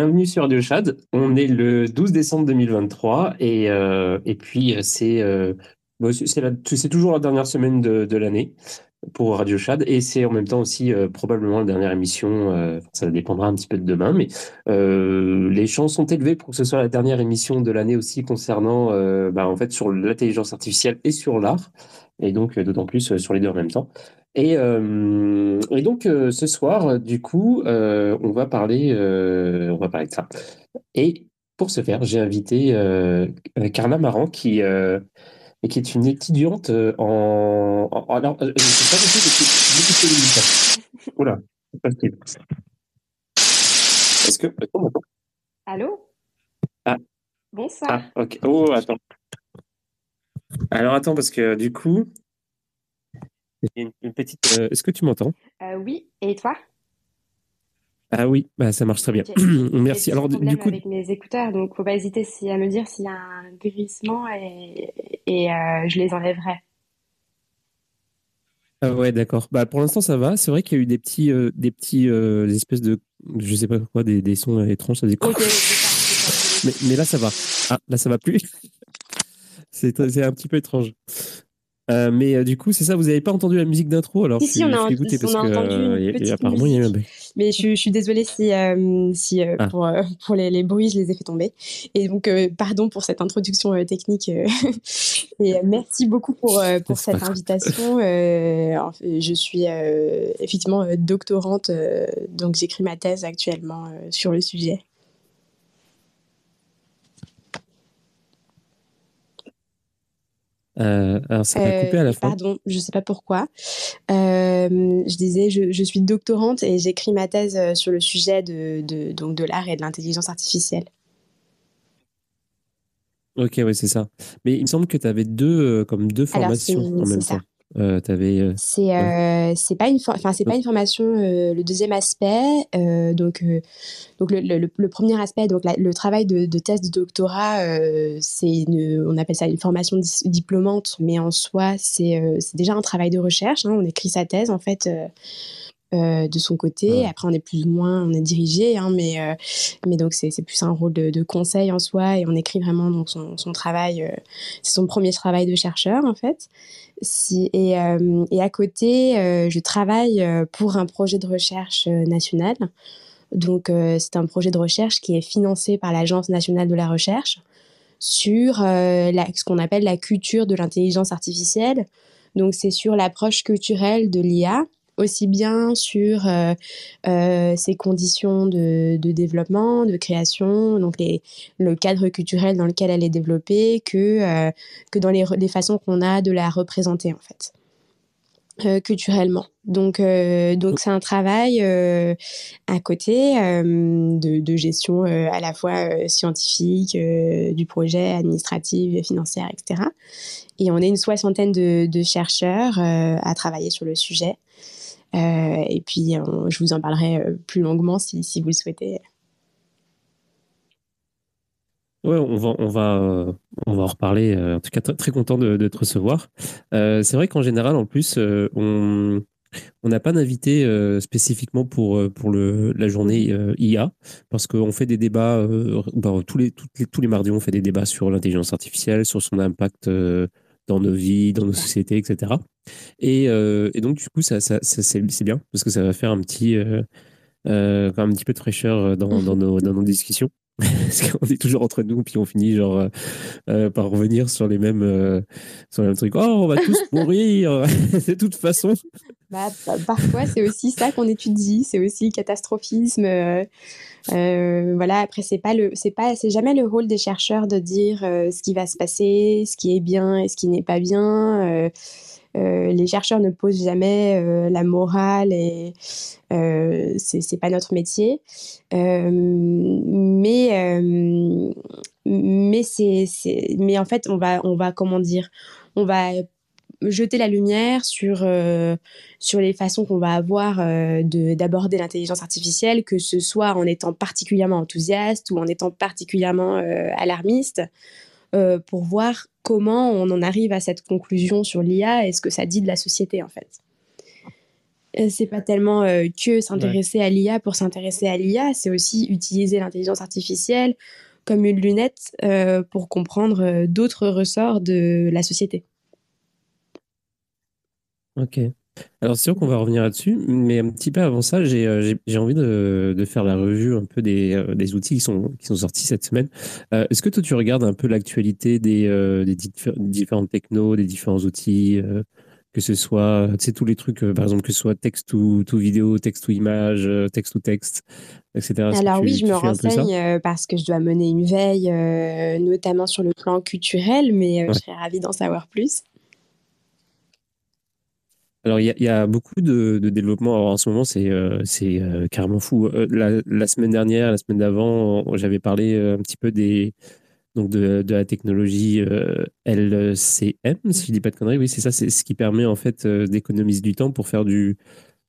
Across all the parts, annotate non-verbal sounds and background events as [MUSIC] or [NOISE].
Bienvenue sur Radio Chad. On est le 12 décembre 2023 et, et puis c'est c'est toujours la dernière semaine de, l'année pour Radio Chad et c'est en même temps aussi euh, probablement la dernière émission. Euh, ça dépendra un petit peu de demain, mais euh, les chances sont élevées pour que ce soit la dernière émission de l'année aussi concernant, bah, en fait, sur l'intelligence artificielle et sur l'art, et donc d'autant plus sur les deux en même temps. Et, et donc ce soir, du coup, on va parler, on va parler de ça. Et pour ce faire, j'ai invité Carla Maran qui est une étudiante euh, en. en alors, euh, je ne sais pas Oula, Est-ce que. Allô? Ah. Bonsoir. Ah, ok. Oh, attends. Alors, attends, parce que du coup. Une, une petite. Euh, est-ce que tu m'entends? Euh, Oui, et toi? Ah oui, bah, ça marche très bien. [CLEARS THROAT] Merci. Alors du coup, avec mes écouteurs, donc faut pas hésiter à me dire s'il y a un grissement et, et euh, je les enlèverai. Ah ouais, d'accord. Bah pour l'instant ça va. C'est vrai qu'il y a eu des petits, des petits espèces de, je sais pas quoi, des, des sons étranges. Ça mais, mais là ça va. Ah là ça va plus. [LAUGHS] c'est un petit peu étrange. Euh, mais euh, du coup, c'est ça, vous n'avez pas entendu la musique d'intro alors Si, si, on a, dégoûté parce on a entendu une euh, petite apparemment, il y a un Mais je, je, suis désolée si, si ah. pour, pour les, les, bruits, je les ai fait tomber. Et donc, pardon pour cette introduction technique. [LAUGHS] et merci beaucoup pour, pour cette invitation. je suis effectivement doctorante, donc j'écris ma thèse actuellement sur le sujet. Euh, alors ça a coupé à la euh, fin. Pardon, je ne sais pas pourquoi. Euh, je disais, je, je, suis doctorante et j'écris ma thèse sur le sujet de, de, donc de l'art et de l'intelligence artificielle. Ok, oui, c'est ça. Mais il me semble que tu avais deux, comme deux formations en même temps. Euh, euh, c'est euh, c'est pas une enfin c'est pas une formation le deuxième aspect donc donc le, le, premier aspect donc le travail de, de, thèse de doctorat c'est on appelle ça une formation diplômante mais en soi c'est c'est déjà un travail de recherche hein. on écrit sa thèse en fait euh, de son côté. Après, on est plus ou moins, on est dirigé, hein, mais, euh, mais donc c'est plus un rôle de, de, conseil en soi et on écrit vraiment donc son, son travail. Euh, c'est son premier travail de chercheur en fait. Si, et, et à côté, je travaille pour un projet de recherche national. Donc c'est un projet de recherche qui est financé par l'Agence nationale de la recherche sur la, ce qu'on appelle la culture de l'intelligence artificielle. Donc c'est sur l'approche culturelle de l'IA aussi bien sur euh, euh, ses conditions de, développement, de création, donc les, le cadre culturel dans lequel elle est développée, que, euh, que dans les, les façons qu'on a de la représenter en fait. culturellement. Donc, donc c'est un travail à côté de, de, gestion à la fois scientifique, du projet, administratif, financière, etc. Et on est une soixantaine de, de chercheurs à travailler sur le sujet. Euh, et puis, je vous en parlerai euh, plus longuement si, vous le souhaitez. Ouais, on va, on va, euh, on va en reparler. en tout cas, très content de, te recevoir. c'est vrai qu'en général, en plus, on on n'a pas d'invité spécifiquement pour, pour le, la journée IA, parce qu'on fait des débats, bah, tous, les, les, tous les mardis, on fait des débats sur l'intelligence artificielle, sur son impact dans nos vies, dans nos sociétés, etc. Et, euh, et donc, du coup, ça, ça, c'est bien parce que ça va faire un petit, euh, euh, un petit peu de fraîcheur dans, dans, [LAUGHS] nos, dans nos discussions. [LAUGHS] Parce qu'on est toujours entre nous, puis on finit genre par revenir sur les mêmes, sur les mêmes trucs. Oh, on va tous [LAUGHS] mourir [LAUGHS] de toute façon. Bah, parfois, c'est aussi ça qu'on étudie, c'est aussi catastrophisme. voilà. Après, c'est pas le, c'est pas, c'est jamais le rôle des chercheurs de dire ce qui va se passer, ce qui est bien et ce qui n'est pas bien. Euh, les chercheurs ne posent jamais euh, la morale et euh, c'est pas notre métier. mais mais c'est mais en fait on va on va comment dire on va jeter la lumière sur, sur les façons qu'on va avoir d'aborder l'intelligence artificielle, que ce soit en étant particulièrement enthousiaste ou en étant particulièrement alarmiste. Euh, pour voir comment on en arrive à cette conclusion sur l'IA et ce que ça dit de la société en fait. c'est pas tellement que s'intéresser à l'IA pour s'intéresser à l'IA, c'est aussi utiliser l'intelligence artificielle comme une lunette pour comprendre d'autres ressorts de la société. Ok. Alors, c'est sûr qu'on va revenir là-dessus, mais un petit peu avant ça, j'ai euh, envie de, de, faire la revue un peu des, euh, des, outils qui sont, qui sont sortis cette semaine. Euh, est-ce que toi, tu regardes un peu l'actualité des, des différents technos, des différents outils, que ce soit, tu sais, tous les trucs, par exemple, que ce soit texte ou, tout vidéo, texte ou image, texte ou texte, etc. Alors oui, je me renseigne parce que je dois mener une veille, notamment sur le plan culturel, mais je serais ravie d'en savoir plus. Alors, il y, a beaucoup de, développement. en ce moment, c'est euh, euh, carrément fou. Euh, la, la, semaine dernière, la semaine d'avant, j'avais parlé un petit peu des, donc de, la technologie LCM, si je dis pas de conneries. Oui, c'est ça. C'est ce qui permet en fait d'économiser du temps pour faire du.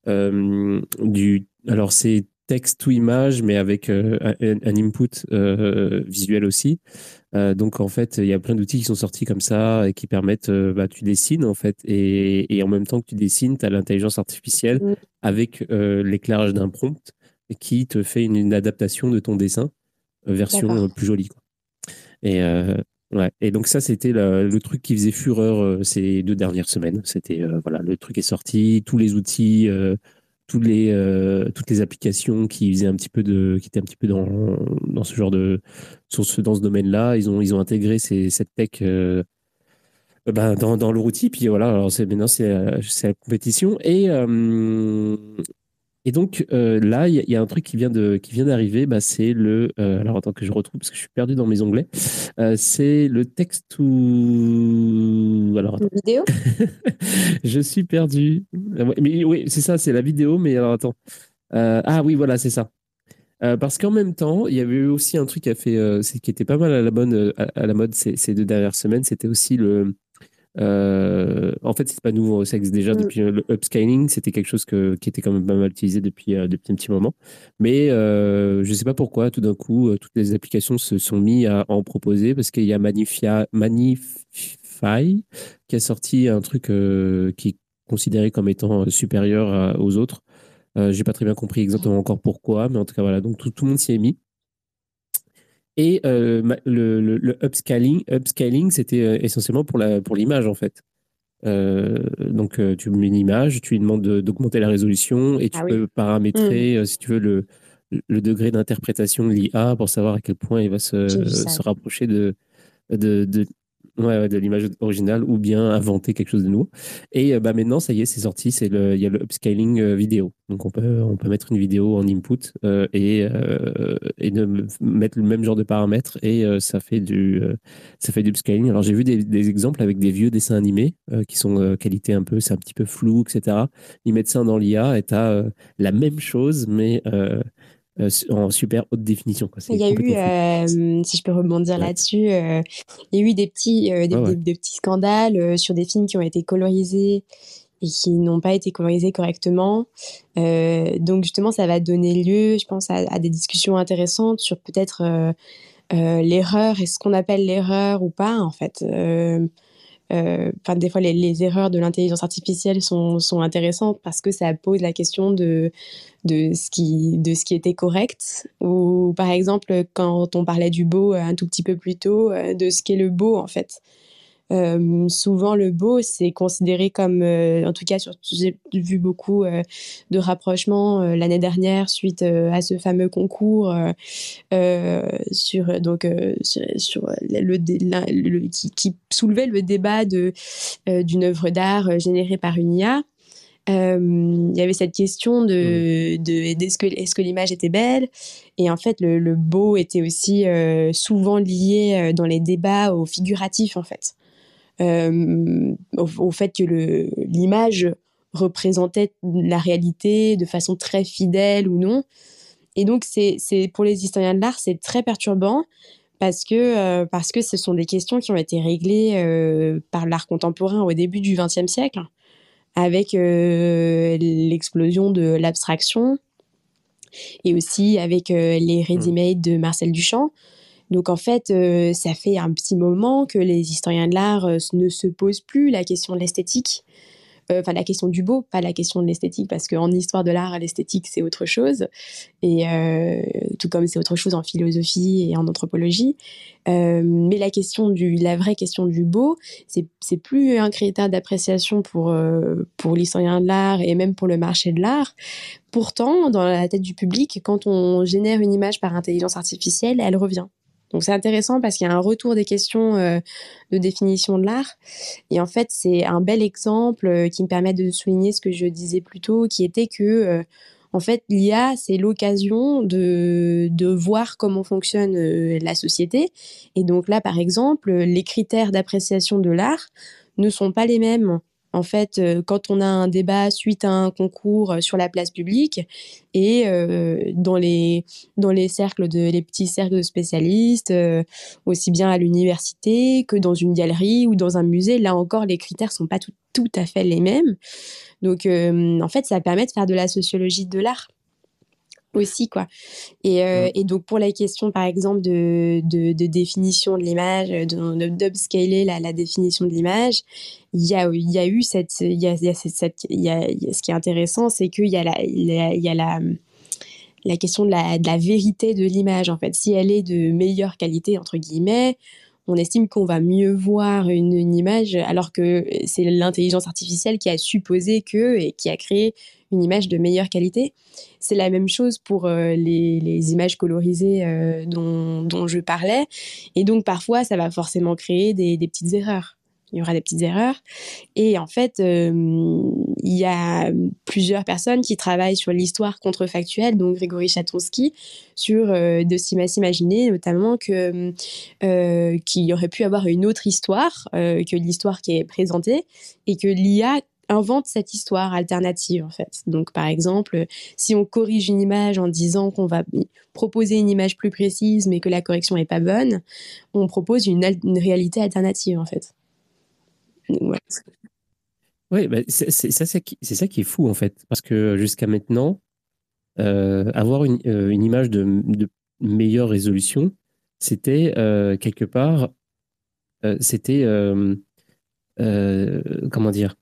du alors, c'est texte ou image, mais avec un, input visuel aussi. Euh, donc en fait, il y a plein d'outils qui sont sortis comme ça et qui permettent, euh, bah, tu dessines en fait, et, et, en même temps que tu dessines, tu as l'intelligence artificielle mm. avec euh, l'éclairage d'un prompt qui te fait une, adaptation de ton dessin, version plus jolie. Quoi. Et, ouais. et donc ça, c'était le truc qui faisait fureur ces deux dernières semaines. C'était voilà, le truc est sorti, tous les outils les, euh, toutes les applications qui faisaient un petit peu de, qui étaient un petit peu dans, dans ce genre de, sur ce, dans ce domaine-là, ils ont, ils ont intégré ces, cette tech euh, ben, dans, dans leur outil. Puis voilà, alors c'est, maintenant c'est, la compétition. Et, euh, et donc là, il y, a un truc qui vient, de, qui vient d'arriver, bah, c'est le. alors attends que je retrouve parce que je suis perdu dans mes onglets. c'est le texte ou. Alors attends. Vidéo? [LAUGHS] Je suis perdu. Mais oui, c'est ça, c'est la vidéo, mais alors attends. ah oui, voilà, c'est ça. parce qu'en même temps, il y avait eu aussi un truc qui a fait, qui était pas mal à la, bonne, à, la mode ces, ces, deux dernières semaines. C'était aussi le, euh, en fait, c'est pas nouveau. Ça existe déjà mm. depuis le upscaling. C'était quelque chose que, qui était quand même pas mal utilisé depuis, euh, depuis un petit moment. Mais euh, je sais pas pourquoi, tout d'un coup, euh, toutes les applications se sont mis à, en proposer parce qu'il y a Manifia, Manify qui a sorti un truc qui est considéré comme étant supérieur aux autres. J'ai pas très bien compris exactement encore pourquoi, mais en tout cas, voilà. Donc, tout, tout le monde s'y est mis. Et euh, le, le, upscaling, upscaling c'était euh, essentiellement pour l'image, pour en fait. Euh, donc, tu mets une image, tu lui demandes d'augmenter la résolution et tu ah peux paramétrer, mmh. si tu veux, le, le degré d'interprétation de l'IA pour savoir à quel point il va se, se rapprocher de, de, de, ouais, de l'image originale ou bien inventer quelque chose de nouveau. Et euh, bah, maintenant, ça y est, c'est sorti, c'est le, il y a le upscaling euh, vidéo. Donc on peut, on peut mettre une vidéo en input euh, et, et mettre le même genre de paramètres et ça fait du, ça fait du upscaling. Alors j'ai vu des, exemples avec des vieux dessins animés qui sont qualité un peu, c'est un petit peu flou, etc. Ils mettent ça dans l'IA et tu as la même chose, mais euh, en super haute définition. Il y a eu, euh, si je peux rebondir là-dessus, euh, il y a eu des petits, des, petits scandales sur des films qui ont été colorisés et qui n'ont pas été colorisés correctement. donc justement, ça va donner lieu, je pense, à, des discussions intéressantes sur peut-être l'erreur et ce qu'on appelle l'erreur ou pas, en fait. Enfin, des fois, les, erreurs de l'intelligence artificielle sont, intéressantes parce que ça pose la question de ce qui était correct. Ou par exemple quand on parlait du beau un tout petit peu plus tôt euh, de ce qu'est le beau en fait euh, souvent le beau c'est considéré comme euh, en tout cas j'ai vu beaucoup de rapprochements l'année dernière suite à ce fameux concours sur donc sur, le, qui, qui, soulevait le débat de d'une œuvre d'art générée par une IA il y avait cette question de, de est-ce que, est que l'image était belle? Et en fait le, beau était aussi souvent lié dans les débats au figuratif en fait au, fait que l'image représentait la réalité de façon très fidèle ou non et donc c'est pour les historiens de l'art c'est très perturbant parce que parce que ce sont des questions qui ont été réglées par l'art contemporain au début du XXe siècle avec euh, l'explosion de l'abstraction et aussi avec euh, les mmh. ready-made de Marcel Duchamp. Donc en fait, euh, ça fait un petit moment que les historiens de l'art ne se posent plus la question de l'esthétique. enfin la question du beau, pas la question de l'esthétique, parce qu'en histoire de l'art, l'esthétique c'est autre chose, et tout comme c'est autre chose en philosophie et en anthropologie. mais la question du, vraie question du beau, c'est c'est plus un critère d'appréciation pour pour l'historien de l'art et même pour le marché de l'art. Pourtant, dans la tête du public, quand on génère une image par intelligence artificielle, elle revient. Donc c'est intéressant parce qu'il y a un retour des questions euh, de définition de l'art. Et en fait, c'est un bel exemple euh, qui me permet de souligner ce que je disais plus tôt, qui était que, euh, en fait, l'IA, c'est l'occasion de, de voir comment fonctionne la société. Et donc là, par exemple, les critères d'appréciation de l'art ne sont pas les mêmes en fait, euh, quand on a un débat suite à un concours euh, sur la place publique et euh, dans les dans les cercles de les petits cercles de spécialistes, aussi bien à l'université que dans une galerie ou dans un musée, là encore les critères sont pas tout, tout à fait les mêmes. Donc en fait, ça permet de faire de la sociologie de l'art aussi quoi. Et, euh, et, donc pour la question par exemple de, de, de définition de l'image de d'upscaler la, la définition de l'image il y a il y a eu cette il y a, il y a, cette, il y a, ce qui est intéressant c'est qu'il y a la il y a, la la question de la, de la vérité de l'image en fait. Si elle est de meilleure qualité entre guillemets on estime qu'on va mieux voir une, une image alors que c'est l'intelligence artificielle qui a supposé que et qui a créé une image de meilleure qualité. C'est la même chose pour euh, les, images colorisées euh, dont, je parlais. Et donc parfois, ça va forcément créer des, petites erreurs. Il y aura des petites erreurs. Et en fait, euh, il y a plusieurs personnes qui travaillent sur l'histoire contrefactuelle, donc Grégory Chatonsky, sur de s'imaginer notamment que qu'il y aurait pu avoir une autre histoire que l'histoire qui est présentée et que l'IA invente cette histoire alternative en fait. Donc par exemple, si on corrige une image en disant qu'on va proposer une image plus précise mais que la correction est pas bonne, on propose une, réalité alternative en fait. Oui, bah, c'est ça, qui est fou en fait, parce que jusqu'à maintenant, euh, avoir une, euh, image de, de, meilleure résolution, c'était euh, quelque part, c'était comment dire,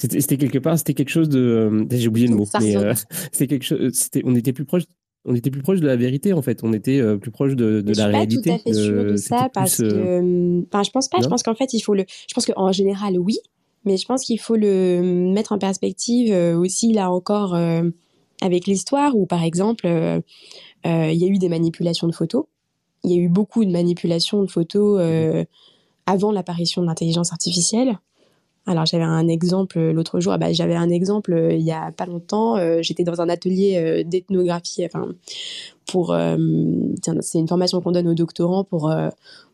c'était quelque part, c'était quelque chose de. Euh, j'ai oublié le mot. Mais euh, c'était [LAUGHS] quelque chose. C'était, on était plus proche. On était plus proche de la vérité en fait. On était euh, plus proche de, de la réalité. Je suis pas tout à fait sûre de ça parce que. Enfin, je pense pas. Je pense qu'en fait, il faut le. Je pense qu'en général, oui. Mais je pense qu'il faut le mettre en perspective aussi là encore avec l'histoire où par exemple, il y a eu des manipulations de photos. Il y a eu beaucoup de manipulations de photos avant l'apparition de l'intelligence artificielle. Alors j'avais un exemple euh, l'autre jour, ah bah, j'avais un exemple euh, il y a pas longtemps, euh, j'étais dans un atelier d'ethnographie, enfin pour, c'est une formation qu'on donne aux doctorants pour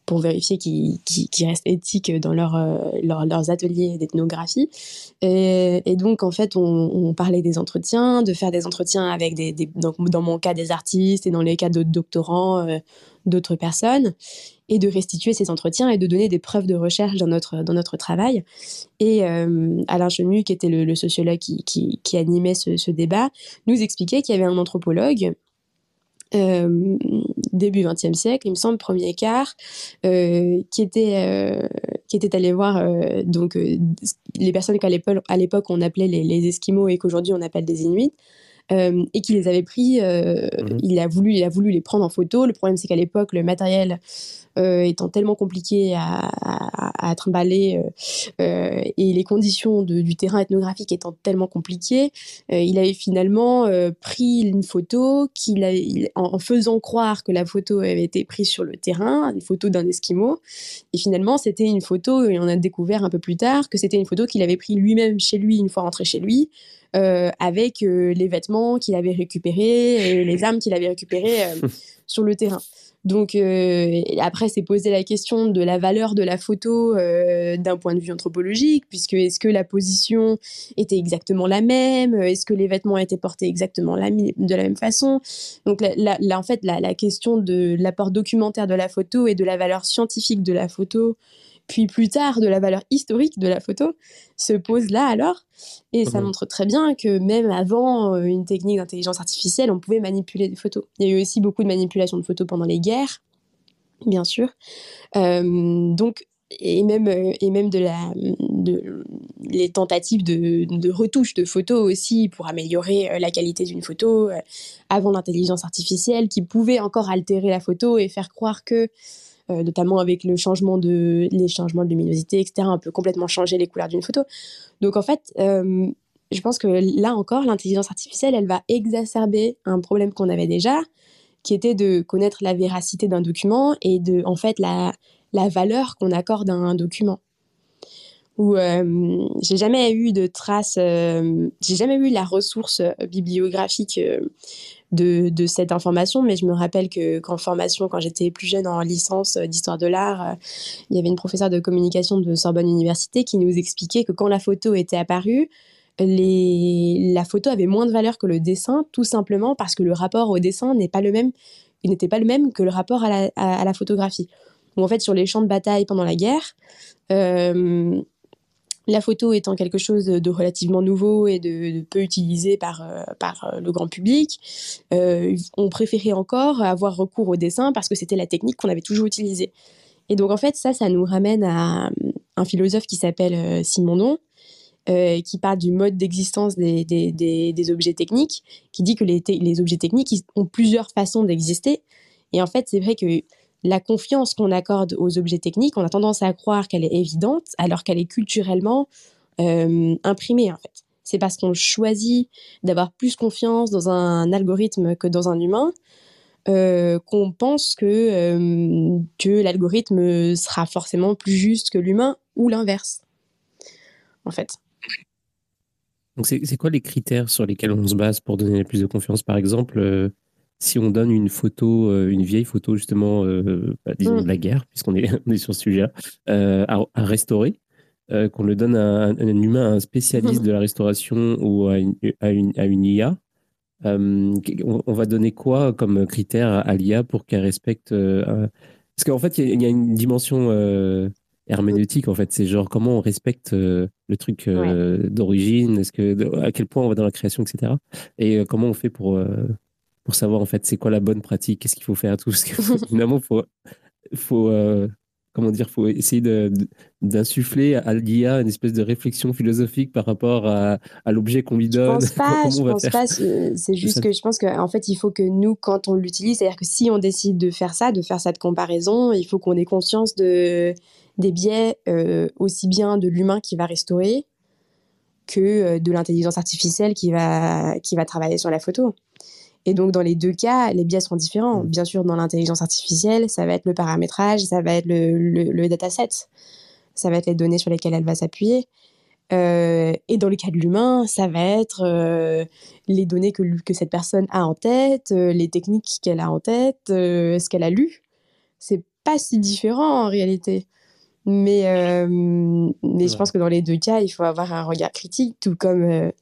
pour vérifier qu'ils restent éthiques dans leur, leurs ateliers d'ethnographie. Et, donc, en fait, on, parlait des entretiens, de faire des entretiens avec des, des dans mon cas des artistes et dans les cas d'autres doctorants, d'autres personnes et de restituer ces entretiens et de donner des preuves de recherche dans notre, dans notre travail. Et euh, Alain Chenu, qui était le, sociologue qui, qui, animait ce, débat, nous expliquait qu'il y avait un anthropologue euh, début XXe siècle, il me semble, premier quart, euh, qui était qui était allé voir donc les personnes qu'à l'époque on appelait les, les Esquimaux et qu'aujourd'hui on appelle des Inuits. et qui les avait pris, mmh il, a voulu, il a voulu les prendre en photo. Le problème, c'est qu'à l'époque, le matériel euh, étant tellement compliqué à, à, trimballer euh, euh, et les conditions de, du terrain ethnographique étant tellement compliquées, il avait finalement pris une photo qu'il a, en, faisant croire que la photo avait été prise sur le terrain, une photo d'un esquimau, et finalement c'était une photo et on a découvert un peu plus tard que c'était une photo qu'il avait pris lui-même chez lui une fois rentré chez lui. Euh, avec les vêtements qu'il avait récupérés les armes qu'il avait récupérées [LAUGHS] sur le terrain. Donc euh, après, c'est poser la question de la valeur de la photo euh, d'un point de vue anthropologique, puisque est-ce que la position était exactement la même Est-ce que les vêtements étaient portés exactement de la même façon Donc là, en fait, la question de l'apport documentaire de la photo et de la valeur scientifique de la photo puis plus tard de la valeur historique de la photo, se pose là alors. Et ça mhm. montre très bien que même avant euh, une technique d'intelligence artificielle, on pouvait manipuler des photos. Il y a eu aussi beaucoup de manipulation de photos pendant les guerres, bien sûr. Euh, donc et même et même de la de les tentatives de, de retouche de photos aussi pour améliorer la qualité d'une photo avant l'intelligence artificielle qui pouvait encore altérer la photo et faire croire que notamment avec le changement de les changements de luminosité etc on peut complètement changer les couleurs d'une photo donc en fait je pense que là encore l'intelligence artificielle elle va exacerber un problème qu'on avait déjà qui était de connaître la véracité d'un document et de en fait la valeur qu'on accorde à un document. Où euh, j'ai jamais eu de traces, euh, j'ai jamais eu la ressource euh, bibliographique de, cette information, mais je me rappelle que qu'en formation, quand j'étais plus jeune en licence d'histoire de l'art, il y avait une professeure de communication de Sorbonne Université qui nous expliquait que quand la photo était apparue, la photo avait moins de valeur que le dessin, tout simplement parce que le rapport au dessin n'est pas le même, il n'était pas le même que le rapport à la, photographie. En fait sur les champs de bataille pendant la guerre, euh, la photo étant quelque chose de relativement nouveau et de, peu utilisé par, euh, euh, le grand public, on préférait encore avoir recours au dessin parce que c'était la technique qu'on avait toujours utilisée. Et donc en fait ça, ça nous ramène à un philosophe qui s'appelle Simondon, euh, qui parle du mode d'existence des, objets techniques, qui dit que les, les objets techniques ont plusieurs façons d'exister. Et en fait, c'est vrai que la confiance qu'on accorde aux objets techniques, on a tendance à croire qu'elle est évidente alors qu'elle est culturellement euh, imprimée en fait. C'est parce qu'on choisit d'avoir plus confiance dans un algorithme que dans un humain euh, qu'on pense que, euh, que l'algorithme sera forcément plus juste que l'humain ou l'inverse, en fait. Donc c'est quoi les critères sur lesquels on se base pour donner plus de confiance Par exemple, si on donne une photo, euh, une vieille photo justement, euh, bah, disons mm. de la guerre, puisqu'on est, [LAUGHS] est sur ce sujet-là, euh, à, restaurer, qu'on le donne à un, humain, à un spécialiste de la restauration [LAUGHS] ou à une, à une, IA, on, va donner quoi comme critère à, l'IA pour qu'elle respecte Parce qu'en fait, il y, a une dimension herméneutique en fait. C'est genre comment on respecte le truc d'origine, est-ce que à quel point on va dans la création, etc. Et comment on fait pour pour savoir en fait c'est quoi la bonne pratique, qu'est-ce qu'il faut faire, tout. [LAUGHS] [LAUGHS] Finalement, faut, faut euh, comment dire, faut essayer d'insuffler à l'IA une espèce de réflexion philosophique par rapport à, à l'objet qu'on lui donne. Je pense [LAUGHS] pas, je pense pas. C'est juste que je pense qu'en fait, il faut que nous, quand on l'utilise, c'est-à-dire que si on décide de faire ça, de faire cette comparaison, il faut qu'on ait conscience de des biais euh, aussi bien de l'humain qui va restaurer que euh, de l'intelligence artificielle qui va qui va travailler sur la photo. Et donc, dans les deux cas, les biais sont différents. Mm. Bien sûr, dans l'intelligence artificielle, ça va être le paramétrage, ça va être le, le, dataset, ça va être les données sur lesquelles elle va s'appuyer. Euh, et dans le cas de l'humain, ça va être euh, les données que, que cette personne a en tête, euh, les techniques qu'elle a en tête, ce qu'elle a lu. C'est pas si différent en réalité. Mais, mais je pense que dans les deux cas, il faut avoir un regard critique, tout comme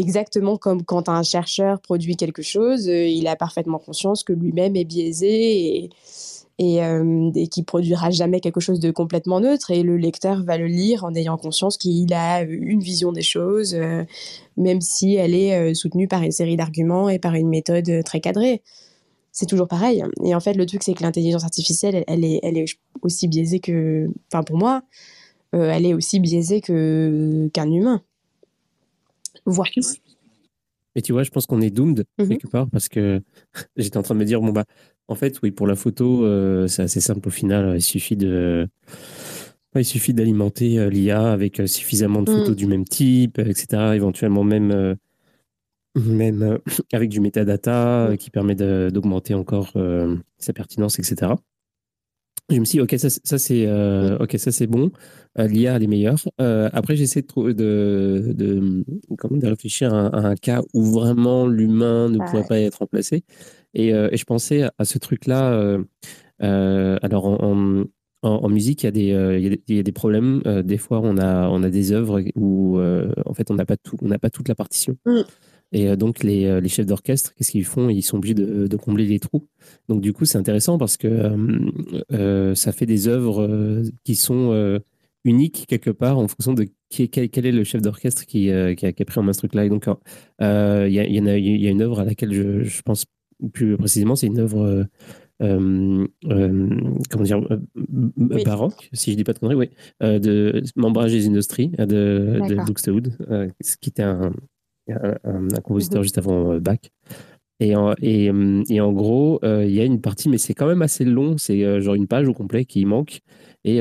exactement comme quand un chercheur produit quelque chose, euh, il a parfaitement conscience que lui-même est biaisé et, et, euh, produira jamais quelque chose de complètement neutre et le lecteur va le lire en ayant conscience qu'il a une vision des choses, euh, même si elle est soutenue par une série d'arguments et par une méthode très cadrée. C'est toujours pareil. Et en fait, le truc, c'est que l'intelligence artificielle, elle, est, aussi biaisée que, enfin pour moi, elle est aussi biaisée qu'un humain voire plus. Mais tu vois, je pense qu'on est doomed mhm. quelque part parce que [LAUGHS] j'étais en train de me dire, bon, bah, en fait, oui, pour la photo, euh, c'est assez simple au final. Il suffit de. Il suffit d'alimenter euh, l'IA avec euh, suffisamment de photos mhm. du même type, etc. Éventuellement même, même [CLEARS THROAT] avec du metadata mhm. qui permet d'augmenter encore sa pertinence, etc. Je me suis dit, ok, ça, ça c'est euh, ok, ça c'est bon. Euh, L'IA elle est meilleure. Euh, après, j'essaie de, de, de, comment, de réfléchir à, un cas où vraiment l'humain ne pourrait pas être remplacé. Et, et, je pensais à ce truc-là. alors, en, en, musique, il y, a des, il, y a des, il y a des problèmes. des fois, on a, on a des œuvres où, en fait, on n'a pas, tout, on pas toute la partition. Mm. Et euh, donc, les, euh, les chefs d'orchestre, qu'est-ce qu'ils font? Ils sont obligés de, de, combler les trous. Donc, du coup, c'est intéressant parce que euh, ça fait des œuvres qui sont uniques quelque part en fonction de qui, quel, quel est le chef d'orchestre qui, qui, a, pris en main ce truc-là. Et donc, il y, a, y, y, a une œuvre à laquelle je, je pense plus précisément, c'est une œuvre comment dire, baroque, si je dis pas de conneries, oui, de Membrage des Industries de, de Buxtehude, ce qui était un, un, compositeur mhm. juste avant Bach. Et en, et, et en gros, il y a une partie, mais c'est quand même assez long, c'est genre une page au complet qui manque. Et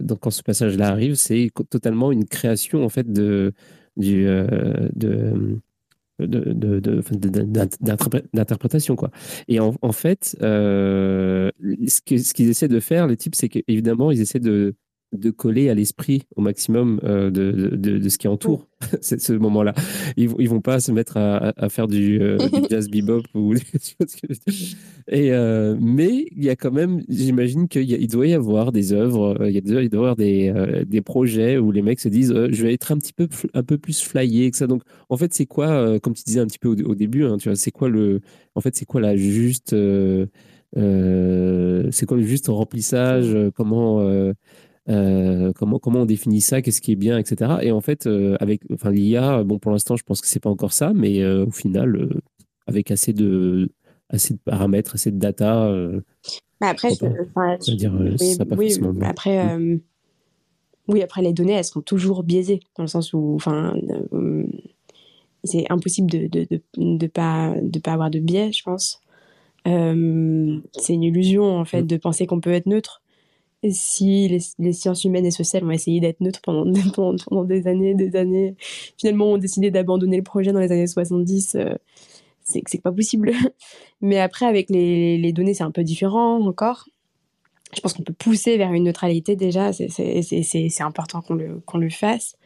donc, quand ce passage-là arrive, c'est totalement une création en fait de, du, de, d'interprétation quoi et en, en fait euh, ce qu'ils ce qu'ils essaient de faire les types c'est qu'évidemment ils essaient de de coller à l'esprit au maximum euh, de, de, de, ce qui entoure [LAUGHS] ce moment-là. Ils, ils vont pas se mettre à, à faire du, euh, [LAUGHS] du, jazz bebop ou [LAUGHS] et euh, mais il y a quand même, j'imagine qu'il doit y avoir des œuvres, il, y a, il doit y avoir des, des projets où les mecs se disent je vais être un petit peu un peu plus flyé que ça. Donc en fait c'est quoi, comme tu disais un petit peu au, début, hein, tu vois, c'est quoi le, en fait c'est quoi la juste c'est quoi le juste remplissage Comment euh, comment, comment on définit ça, qu'est-ce qui est bien, etc. Et en fait, euh, avec enfin, l'IA, bon, pour l'instant, je pense que c'est pas encore ça, mais euh, au final, avec assez de, assez de paramètres, assez de data. Bah, après, je, dire, oui, oui après, mm. oui, après, les données, elles sont toujours biaisées, dans le sens où, enfin, c'est impossible de de, de, de, pas, de pas avoir de biais, je pense. c'est une illusion, en fait, mm. de penser qu'on peut être neutre si les, sciences humaines et sociales ont essayé d'être neutres [LAUGHS] pendant, des années, des années, finalement ont décidé d'abandonner le projet dans les années 70, euh, c'est pas possible. [LAUGHS] Mais après, avec les, données, c'est un peu différent encore. Je pense qu'on peut pousser vers une neutralité déjà, c'est important qu'on le, fasse.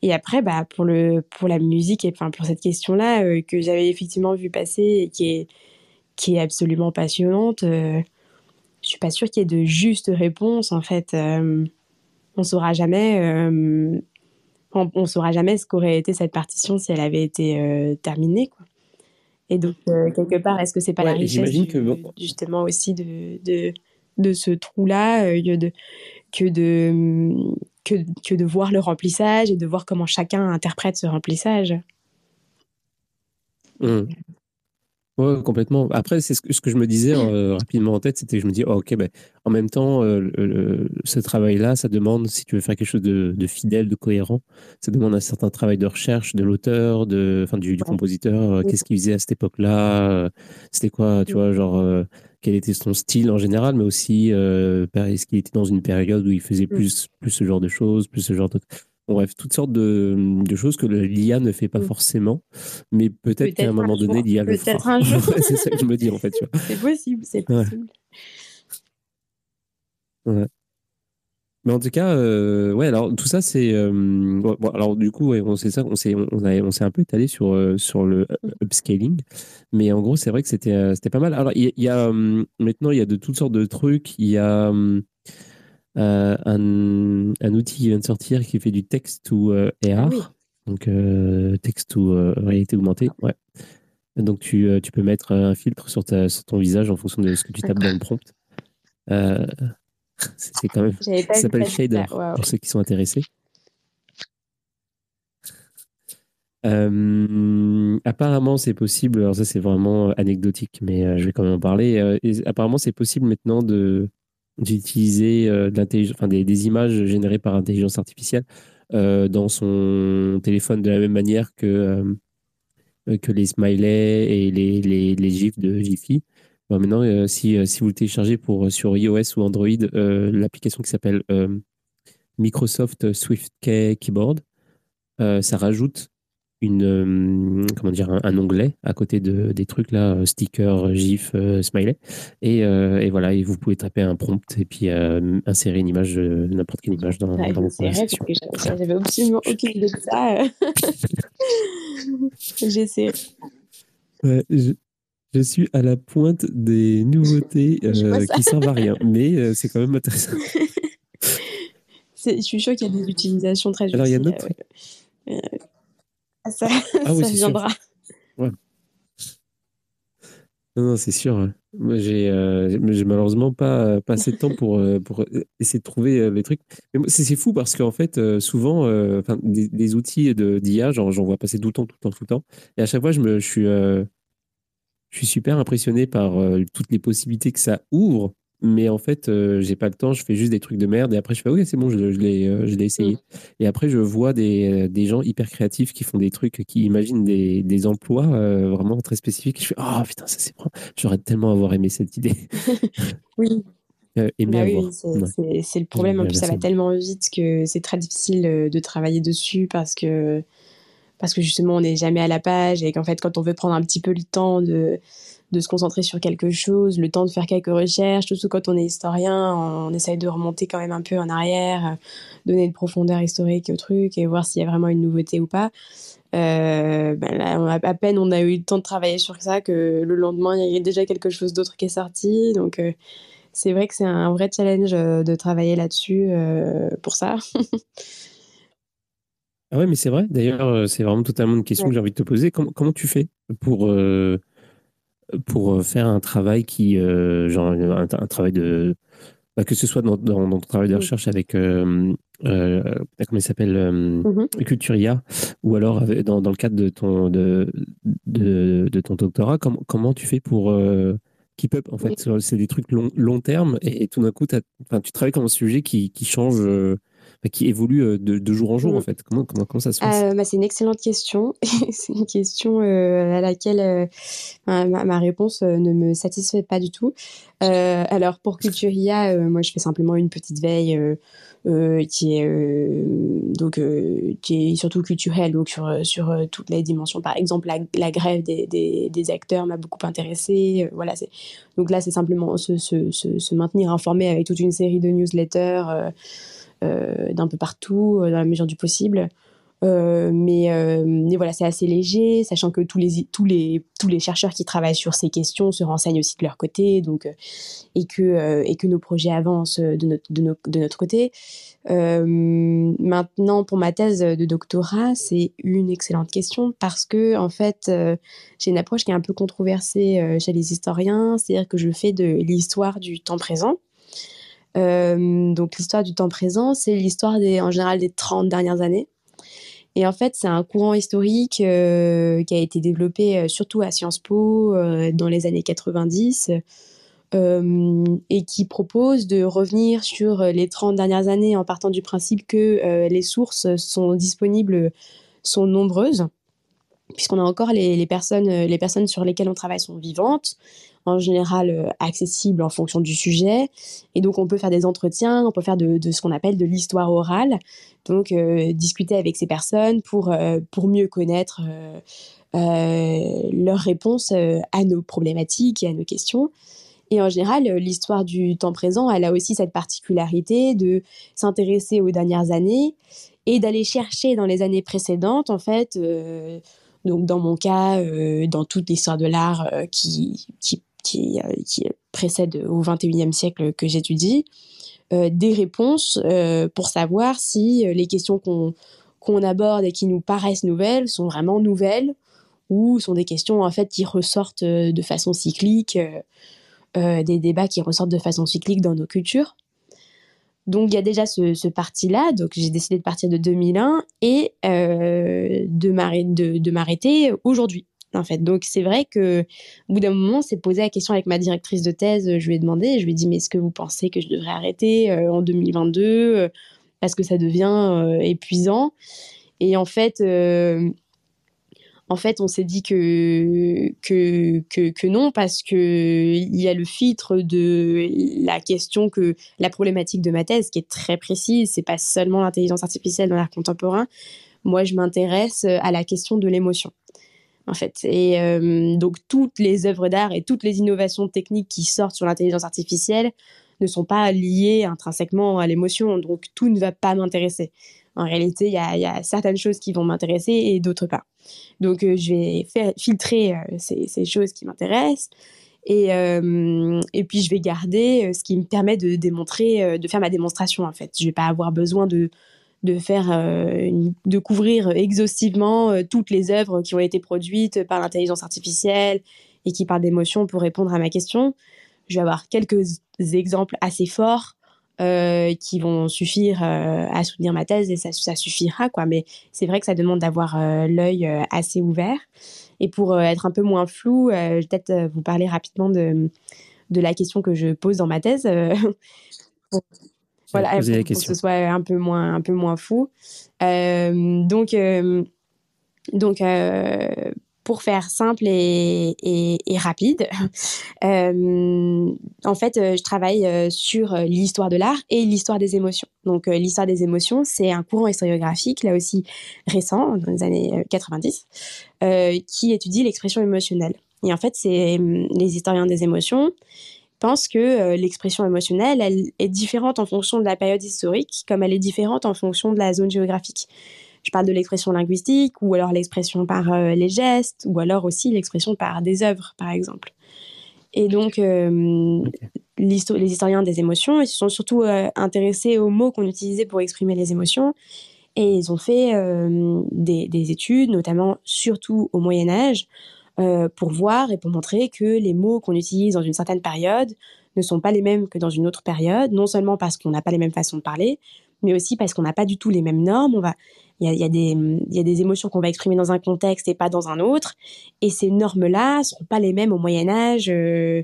Et après, bah, pour, la musique et pour cette question-là euh, que j'avais effectivement vu passer et qui est, qui est absolument passionnante, euh, je suis pas sûre qu'il y ait de justes réponses. En fait, euh, on saura jamais. Euh, on, saura jamais ce qu'aurait été cette partition si elle avait été euh, terminée, quoi. Et donc quelque part, est-ce que c'est pas la richesse que, justement aussi de, de, de ce trou-là, de, que de que, que de voir le remplissage et de voir comment chacun interprète ce remplissage? Mmh. Ouais, complètement. Après, c'est ce que, ce que je me disais euh, rapidement en tête, c'était que je me dis, oh, ok, ben, en même temps, euh, ce travail-là, ça demande, si tu veux faire quelque chose de, de, fidèle, de cohérent, ça demande un certain travail de recherche de l'auteur, de, enfin, du, du compositeur. Qu'est-ce qu'il faisait à cette époque-là C'était quoi, tu vois, genre, quel était son style en général, mais aussi, est-ce qu'il était dans une période où il faisait plus, plus ce genre de choses, plus ce genre de bref, toutes sortes de, de choses que l'IA ne fait pas mm. forcément, mais peut-être qu'à un moment donné, l'IA le fera. Peut-être un jour. [LAUGHS] c'est ça que je me dis en fait. [LAUGHS] C'est possible, c'est possible. Ouais. Mais en tout cas, euh, ouais, alors tout ça, c'est. Euh, bon, alors du coup, ouais, on sait ça, on s'est on, on s'est un peu étalé sur, euh, sur le mm. upscaling, mais en gros, c'est vrai que c'était c'était pas mal. Alors, il y, a maintenant, il y a de toutes sortes de trucs. Il y a euh, un, un, outil qui vient de sortir qui fait du texte ou euh, AR, ah donc euh, texte ou réalité augmentée. Ouais. Donc tu, tu, peux mettre un filtre sur, ta, sur, ton visage en fonction de ce que tu tapes dans le prompt. [LAUGHS] c'est quand même. Ça s'appelle Shader pour ceux qui sont intéressés. apparemment, c'est possible. Alors ça, c'est vraiment anecdotique, mais je vais quand même en parler. apparemment, c'est possible maintenant de d'utiliser euh, des, images générées par intelligence artificielle euh, dans son téléphone de la même manière que, euh, que les smileys et les, les, gifs de Jiffy. maintenant, si, si vous le téléchargez pour, sur iOS ou Android, l'application qui s'appelle Microsoft Swift Keyboard, ça rajoute une euh, comment dire un, onglet à côté de des trucs là euh, sticker gif euh, smiley et, et, voilà et vous pouvez taper un prompt et puis insérer une image n'importe quelle image dans, ouais, dans conversations. j'avais absolument aucune idée de ça. [LAUGHS] J'essaie. Ouais, je, je, suis à la pointe des nouveautés [LAUGHS] qui servent à rien [LAUGHS] mais c'est quand même intéressant. Je suis sûre qu'il y a des utilisations très alors il y a d'autres ça, ah ça viendra. Ouais. Non, non c'est sûr. Moi, j'ai euh, malheureusement pas, pas assez de temps pour, euh, pour essayer de trouver euh, les trucs. Mais c'est fou parce qu'en fait, euh, souvent, des, des, outils d'IA, j'en vois passer tout le temps, tout le temps, tout le temps. Et à chaque fois, je, me, je suis. je suis super impressionné par toutes les possibilités que ça ouvre mais en fait, euh, j'ai pas le temps, je fais juste des trucs de merde et après je fais, ok, c'est bon, je, je l'ai euh, essayé. Mm. Et après, je vois des, euh, des, gens hyper créatifs qui font des trucs, qui imaginent des, des emplois vraiment très spécifiques. je fais, oh putain, ça c'est bon, j'aurais tellement avoir aimé cette idée. [LAUGHS] [LAUGHS] oui. Bah oui, c'est le problème. En plus, ça va tellement vite que c'est très difficile de travailler dessus parce que, parce que justement, on n'est jamais à la page et qu'en fait, quand on veut prendre un petit peu le temps de de se concentrer sur quelque chose, le temps de faire quelques recherches, surtout quand on est historien, on, essaye de remonter quand même un peu en arrière, euh, donner une profondeur historique au truc et voir s'il y a vraiment une nouveauté ou pas. Euh, ben là, à peine on a eu le temps de travailler sur ça que le lendemain, il y a déjà quelque chose d'autre qui est sorti. Donc, euh, c'est vrai que c'est un vrai challenge de travailler là-dessus pour ça. [LAUGHS] ah ouais, mais c'est vrai. D'ailleurs, c'est vraiment totalement une question que j'ai envie de te poser. Comment, comment tu fais pour pour euh, faire un travail qui, euh, genre un, travail de, bah, que ce soit dans, dans, ton travail de recherche avec, euh, comment il s'appelle, mm-hmm. Culturia, ou alors dans, dans, le cadre de ton, de, de, de ton doctorat, comment comment tu fais pour keep up en fait? C'est des trucs long, long terme et, tout d'un coup, tu travailles comme un sujet qui, qui change qui évolue euh, de, jour en jour, en mm. fait comment, comment, comment, ça se passe? Euh, bah, C'est une excellente question. [LAUGHS] c'est une question euh, à laquelle ma, réponse ne me satisfait pas du tout. alors, pour Culturia, moi, je fais simplement une petite veille qui est donc qui est surtout culturelle donc sur sur toutes les dimensions par exemple la, grève des, des, acteurs m'a beaucoup intéressée voilà donc là c'est simplement se, se, se, maintenir informé avec toute une série de newsletters d'un peu partout, euh, dans la mesure du possible. Euh, mais, mais, voilà, c'est assez léger, sachant que tous les, tous, les, tous les chercheurs qui travaillent sur ces questions se renseignent aussi de leur côté, donc, et, que, et que nos projets avancent de notre, de notre côté. maintenant, pour ma thèse de doctorat, c'est une excellente question parce que, en fait, j'ai une approche qui est un peu controversée chez les historiens, c'est-à-dire que je fais de l'histoire du temps présent. Euh, donc l'histoire du temps présent, c'est l'histoire en général des 30 dernières années. Et en fait, c'est un courant historique euh, qui a été développé euh, surtout à Sciences Po dans les années 90 et qui propose de revenir sur les 30 dernières années en partant du principe que les sources sont disponibles, sont nombreuses, puisqu'on a encore les, personnes, les personnes sur lesquelles on travaille sont vivantes en général euh, accessible en fonction du sujet. Et donc, on peut faire des entretiens, on peut faire de, ce qu'on appelle de l'histoire orale. Donc, euh, discuter avec ces personnes pour, euh, pour mieux connaître leurs réponses à nos problématiques et à nos questions. Et en général, l'histoire du temps présent, elle a aussi cette particularité de s'intéresser aux dernières années et d'aller chercher dans les années précédentes, en fait, donc dans mon cas, dans toute l'histoire de l'art qui, qui qui, euh, précède au XXIe siècle que j'étudie, euh, des réponses euh, pour savoir si les questions qu'on qu'on aborde et qui nous paraissent nouvelles sont vraiment nouvelles ou sont des questions en fait qui ressortent de façon cyclique, des débats qui ressortent de façon cyclique dans nos cultures. Donc il y a déjà ce, parti-là, donc j'ai décidé de partir de 2001 et de m'arrêter aujourd'hui en fait. Donc c'est vrai que au bout d'un moment, c'est posé la question avec ma directrice de thèse. Je lui ai demandé, je lui ai dit mais est-ce que vous pensez que je devrais arrêter euh, en 2022 euh, parce que ça devient euh, épuisant Et en fait. En fait, on s'est dit que, que, que, non, parce qu'il y a le filtre de la question que la problématique de ma thèse, qui est très précise, c'est pas seulement l'intelligence artificielle dans l'art contemporain. Moi, je m'intéresse à la question de l'émotion en fait. Et euh, donc toutes les œuvres d'art et toutes les innovations techniques qui sortent sur l'intelligence artificielle ne sont pas liées intrinsèquement à l'émotion, donc tout ne va pas m'intéresser. En réalité, il y, a, certaines choses qui vont m'intéresser et d'autres pas. Donc euh, je vais filtrer euh, ces, choses qui m'intéressent. Et, et puis je vais garder ce qui me permet de démontrer, de faire ma démonstration en fait. Je vais pas avoir besoin de, faire, euh, de couvrir exhaustivement euh, toutes les œuvres qui ont été produites par l'intelligence artificielle et qui parlent d'émotions pour répondre à ma question. Je vais avoir quelques exemples assez forts qui vont suffire à soutenir ma thèse et ça, ça suffira quoi. Mais c'est vrai que ça demande d'avoir l'œil assez ouvert. Et pour être un peu moins flou, je vais peut-être vous parler rapidement de, de la question que je pose dans ma thèse. [LAUGHS] voilà, pour, que ce soit un peu moins, un peu moins fou. donc, donc, euh, pour faire simple et, rapide, [LAUGHS] euh, en fait, euh, je travaille euh, sur l'histoire de l'art et l'histoire des émotions. Donc, l'histoire des émotions, c'est un courant historiographique, là aussi récent, dans les années 90, qui étudie l'expression émotionnelle. Et en fait, c'est les historiens des émotions pensent que l'expression émotionnelle, elle est différente en fonction de la période historique, comme elle est différente en fonction de la zone géographique. Je parle de l'expression linguistique ou alors l'expression par euh, les gestes ou alors aussi l'expression par des œuvres, par exemple. Et donc, euh, les historiens des émotions, ils se sont surtout euh, intéressés aux mots qu'on utilisait pour exprimer les émotions. Et ils ont fait des, des, études, notamment surtout au Moyen Âge, pour voir et pour montrer que les mots qu'on utilise dans une certaine période ne sont pas les mêmes que dans une autre période, non seulement parce qu'on n'a pas les mêmes façons de parler, mais aussi parce qu'on n'a pas du tout les mêmes normes. On va, il y a, des, émotions qu'on va exprimer dans un contexte et pas dans un autre. Et ces normes-là ne seront pas les mêmes au Moyen Âge euh,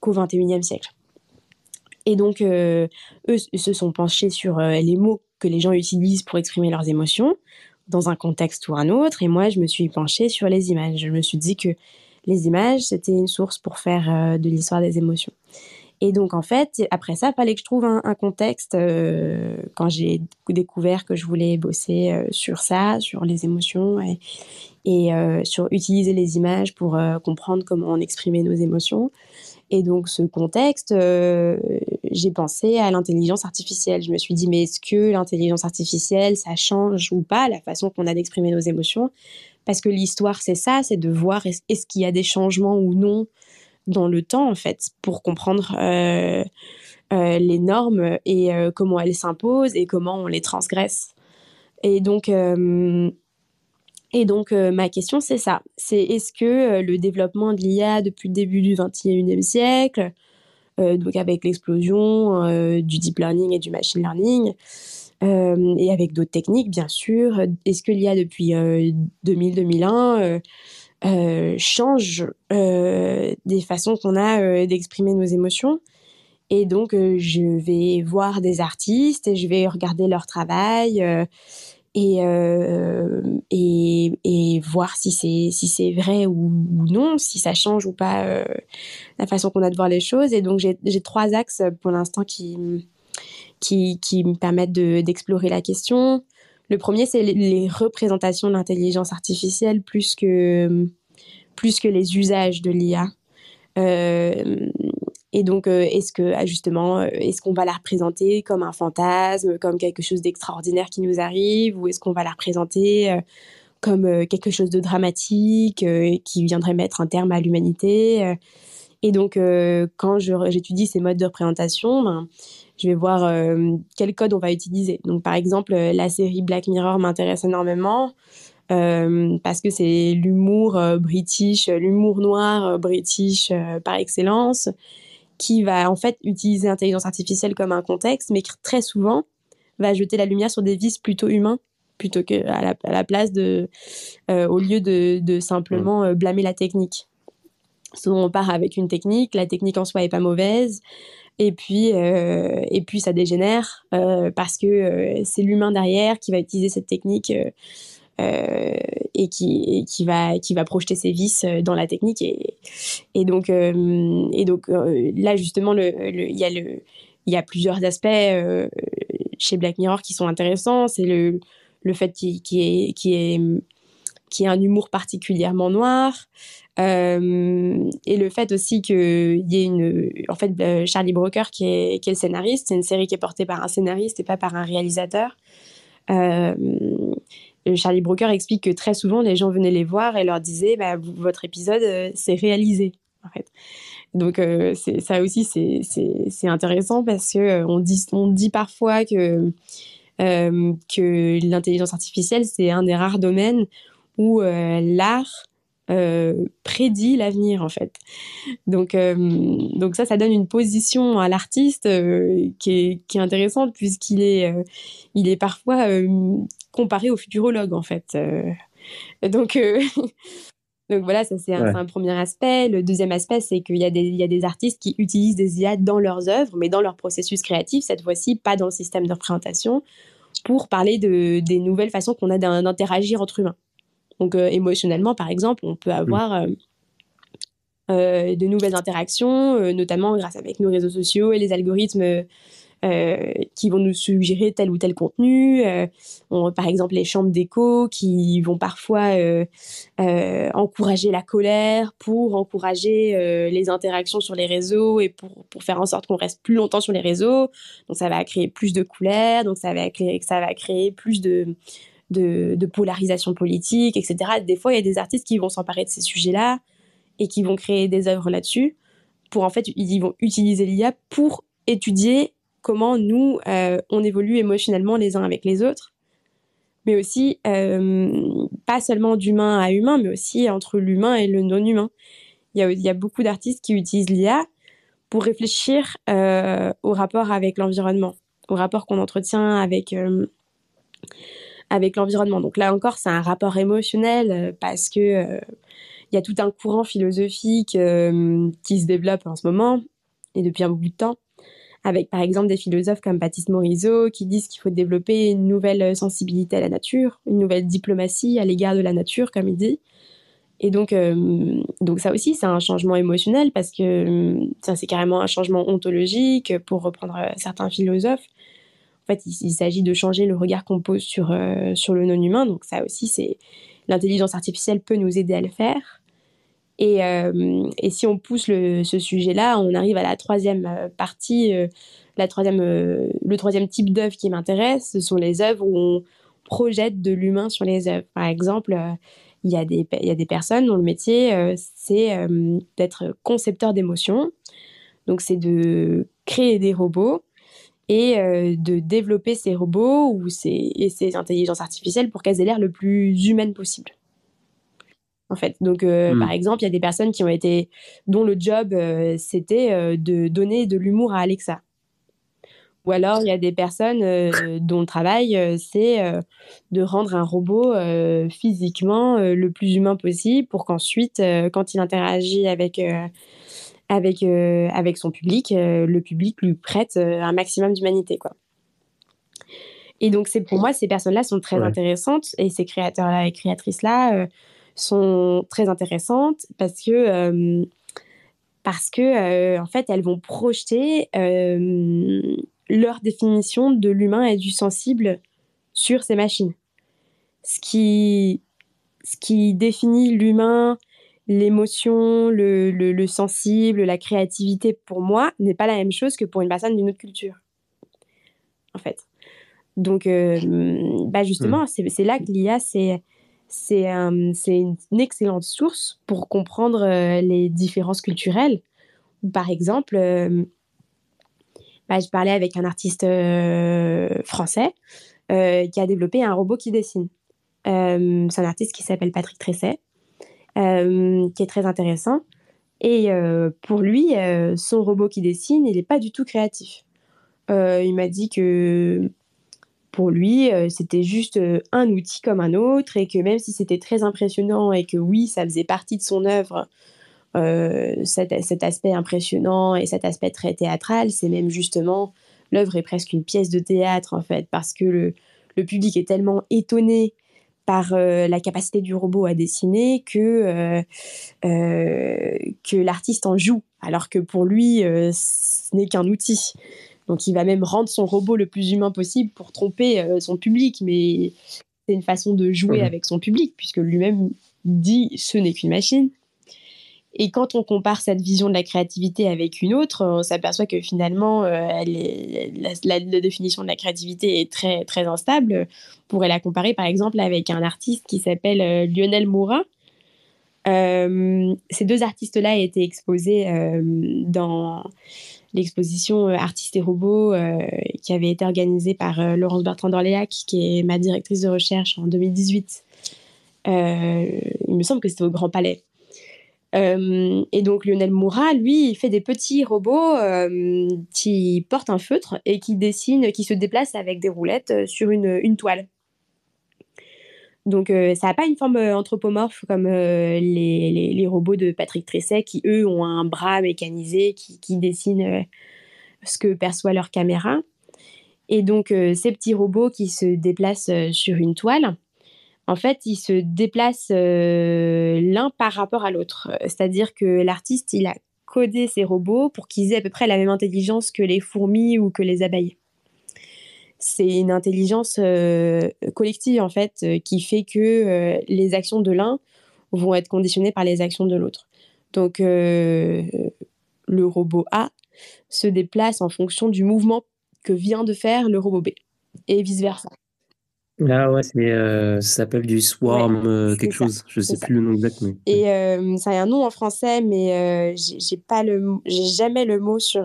qu'au XXIe siècle. Et donc, euh, eux se sont penchés sur euh, les mots que les gens utilisent pour exprimer leurs émotions dans un contexte ou un autre. Et moi, je me suis penchée sur les images. Je me suis dit que les images, c'était une source pour faire de l'histoire des émotions. Et donc, en fait, après ça, il fallait que je trouve un, contexte euh, quand j'ai découvert que je voulais bosser euh, sur ça, sur les émotions et, euh, sur utiliser les images pour comprendre comment on exprimait nos émotions. Et donc, ce contexte, j'ai pensé à l'intelligence artificielle. Je me suis dit, mais est-ce que l'intelligence artificielle, ça change ou pas la façon qu'on a d'exprimer nos émotions? Parce que l'histoire, c'est ça, c'est de voir est-ce qu'il y a des changements ou non dans le temps, en fait, pour comprendre euh, euh, les normes et euh, comment elles s'imposent et comment on les transgresse. Et donc, et donc ma question, c'est ça. C'est est-ce que le développement de l'IA depuis le début du 21e siècle, donc avec l'explosion du deep learning et du machine learning, et avec d'autres techniques, bien sûr, est-ce que l'IA depuis 2000-2001 euh, change euh, des façons qu'on a euh, d'exprimer nos émotions. Et donc, je vais voir des artistes et je vais regarder leur travail et, et, et, voir si c'est si c'est vrai ou, non, si ça change ou pas la façon qu'on a de voir les choses. Et donc, j'ai trois axes pour l'instant qui, qui, qui, me permettent d'explorer la question. Le premier, c'est les représentations de l'intelligence artificielle plus que, plus que les usages de l'IA. Euh, et donc, euh, est-ce que ah, justement, euh, est-ce qu'on va la représenter comme un fantasme, comme quelque chose d'extraordinaire qui nous arrive, ou est-ce qu'on va la représenter comme quelque chose de dramatique qui viendrait mettre un terme à l'humanité Et donc, quand j'étudie ces modes de représentation, ben, je vais voir euh, quel code on va utiliser. Donc, par exemple, euh, la série Black Mirror m'intéresse énormément euh, parce que c'est l'humour british, l'humour noir british par excellence, qui va en fait utiliser l'intelligence artificielle comme un contexte, mais qui très souvent va jeter la lumière sur des vices plutôt humains plutôt que à la, place de, au lieu de, de simplement blâmer la technique. Souvent, on part avec une technique, la technique en soi est pas mauvaise, et puis euh, et puis ça dégénère euh, parce que euh, c'est l'humain derrière qui va utiliser cette technique et qui qui va qui va projeter ses vices dans la technique et et donc et donc là justement le il y a le il y a plusieurs aspects chez Black Mirror qui sont intéressants. C'est le le fait qu'il qui est qui est un humour particulièrement noir euh, et le fait aussi qu'il y ait une, en fait, euh, Charlie Brooker qui est, qui est le scénariste, c'est une série qui est portée par un scénariste et pas par un réalisateur. Euh, Charlie Brooker explique que très souvent les gens venaient les voir et leur disaient bah, votre épisode c'est réalisé en fait. Donc ça aussi c'est intéressant parce que on dit on dit parfois que que l'intelligence artificielle c'est un des rares domaines où l'art prédit l'avenir en fait. Donc, donc ça, ça donne une position à l'artiste qui, est, qui est intéressante puisqu'il est, il est parfois comparé au futurologue en fait. donc, [LAUGHS] donc voilà, ça c'est un, premier aspect. Le deuxième aspect, c'est qu'il y, a des, il y a des artistes qui utilisent des IA dans leurs œuvres, mais dans leur processus créatif, cette fois-ci pas dans le système de représentation, pour parler de, des nouvelles façons qu'on a d'interagir entre humains. Donc euh, émotionnellement, par exemple, on peut avoir euh, euh, de nouvelles interactions, notamment grâce avec nos réseaux sociaux et les algorithmes euh, qui vont nous suggérer tel ou tel contenu. Euh, par exemple, les chambres d'écho qui vont parfois euh, encourager la colère pour encourager les interactions sur les réseaux et pour, pour faire en sorte qu'on reste plus longtemps sur les réseaux. Donc ça va créer plus de colère, donc ça va créer, ça va créer plus de, de, polarisation politique, etc. Des fois, il y a des artistes qui vont s'emparer de ces sujets-là et qui vont créer des œuvres là-dessus. Pour en fait, ils vont utiliser l'IA pour étudier comment nous, euh, on évolue émotionnellement les uns avec les autres, mais aussi euh, pas seulement d'humain à humain, mais aussi entre l'humain et le non-humain. Il y a, beaucoup d'artistes qui utilisent l'IA pour réfléchir euh, au rapport avec l'environnement, au rapport qu'on entretient avec, avec l'environnement. Donc là encore, c'est un rapport émotionnel parce que il y a tout un courant philosophique qui se développe en ce moment et depuis un bout de temps avec par exemple des philosophes comme Baptiste Morisot qui disent qu'il faut développer une nouvelle sensibilité à la nature, une nouvelle diplomatie à l'égard de la nature, comme il dit. Et donc, euh, donc ça aussi, c'est un changement émotionnel parce que ça, c'est carrément un changement ontologique, pour reprendre euh, certains philosophes. En fait, il, s'agit de changer le regard qu'on pose sur, euh, sur le non-humain. Donc ça aussi, c'est l'intelligence artificielle peut nous aider à le faire. Et, euh, et, si on pousse ce sujet-là, on arrive à la troisième euh, partie, la troisième, le troisième type d'œuvre qui m'intéresse, ce sont les œuvres où on projette de l'humain sur les œuvres. Par exemple, il y, a des, il y a des personnes dont le métier, c'est d'être concepteur d'émotions. Donc, c'est de créer des robots et de développer ces robots ou ces, et ces intelligences artificielles pour qu'elles aient l'air le plus humaines possible en fait. Donc, euh, hmm. par exemple, il y a des personnes qui ont été, dont le job, euh, c'était euh, de donner de l'humour à Alexa. Ou alors, il y a des personnes dont le travail, c'est de rendre un robot physiquement le plus humain possible pour qu'ensuite, quand il interagit avec, avec, avec son public, le public lui prête un maximum d'humanité, quoi. Et donc, c'est pour moi, ces personnes-là sont très intéressantes et ces créateurs-là et créatrices-là sont très intéressantes parce que, euh, parce que euh, en fait, elles vont projeter euh, leur définition de l'humain et du sensible sur ces machines. Ce qui, ce qui définit l'humain, l'émotion, le, le, sensible, la créativité, pour moi, n'est pas la même chose que pour une personne d'une autre culture. En fait. Donc, bah justement, mmh. c'est là que l'IA, c'est c'est euh, une excellente source pour comprendre euh, les différences culturelles. Par exemple, euh, bah, je parlais avec un artiste français qui a développé un robot qui dessine. c'est un artiste qui s'appelle Patrick Tresset, qui est très intéressant. Et pour lui, son robot qui dessine, il n'est pas du tout créatif. il m'a dit que pour lui, euh, c'était juste euh, un outil comme un autre et que même si c'était très impressionnant et que oui, ça faisait partie de son œuvre, euh, cet, aspect impressionnant et cet aspect très théâtral, c'est même justement, l'œuvre est presque une pièce de théâtre en fait, parce que le, public est tellement étonné par la capacité du robot à dessiner que, que l'artiste en joue, alors que pour lui, ce n'est qu'un outil. Donc il va même rendre son robot le plus humain possible pour tromper euh, son public, mais c'est une façon de jouer avec son public, puisque lui-même dit ce n'est qu'une machine. Et quand on compare cette vision de la créativité avec une autre, on s'aperçoit que finalement, euh, la, définition de la créativité est très, très instable. On pourrait la comparer par exemple avec un artiste qui s'appelle euh, Lionel Moura. ces deux artistes-là été exposés dans l'exposition euh, Artistes et robots euh, qui avait été organisée par euh, Laurence Bertrand d'Orléac, qui est ma directrice de recherche en 2018. il me semble que c'était au Grand Palais. Et donc Lionel Moura, lui, il fait des petits robots qui portent un feutre et qui dessinent, qui se déplacent avec des roulettes sur une, toile. Donc ça n'a pas une forme anthropomorphe comme les, robots de Patrick Tresset qui, eux, ont un bras mécanisé qui, qui dessine ce que perçoit leur caméra. Et donc ces petits robots qui se déplacent sur une toile, en fait, ils se déplacent l'un par rapport à l'autre. C'est-à-dire que l'artiste, il a codé ces robots pour qu'ils aient à peu près la même intelligence que les fourmis ou que les abeilles c'est une intelligence euh, collective en fait euh, qui fait que euh, les actions de l'un vont être conditionnées par les actions de l'autre. Donc le robot A se déplace en fonction du mouvement que vient de faire le robot B et vice versa. Ah ouais, ça s'appelle du swarm quelque chose, je sais plus le nom exact. Et ça a un nom en français, mais j'ai pas le, j'ai jamais le mot sur,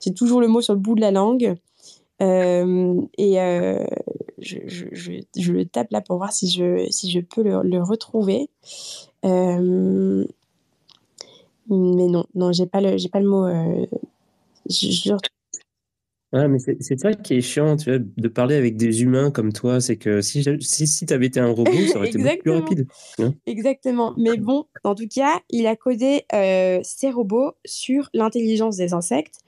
j'ai toujours le mot sur le bout de la langue. Euh, et euh, je, je, je, le tape là pour voir si je, si je peux le, le retrouver. Euh, mais non, non, j'ai pas le, j'ai pas le mot. je, Ouais, mais c'est ça qui est chiant, tu vois, de parler avec des humains comme toi. C'est que si, si, si tu avais été un robot, ça aurait été beaucoup plus rapide. Exactement. Mais bon, en tout cas, il a codé euh, ses robots sur l'intelligence des insectes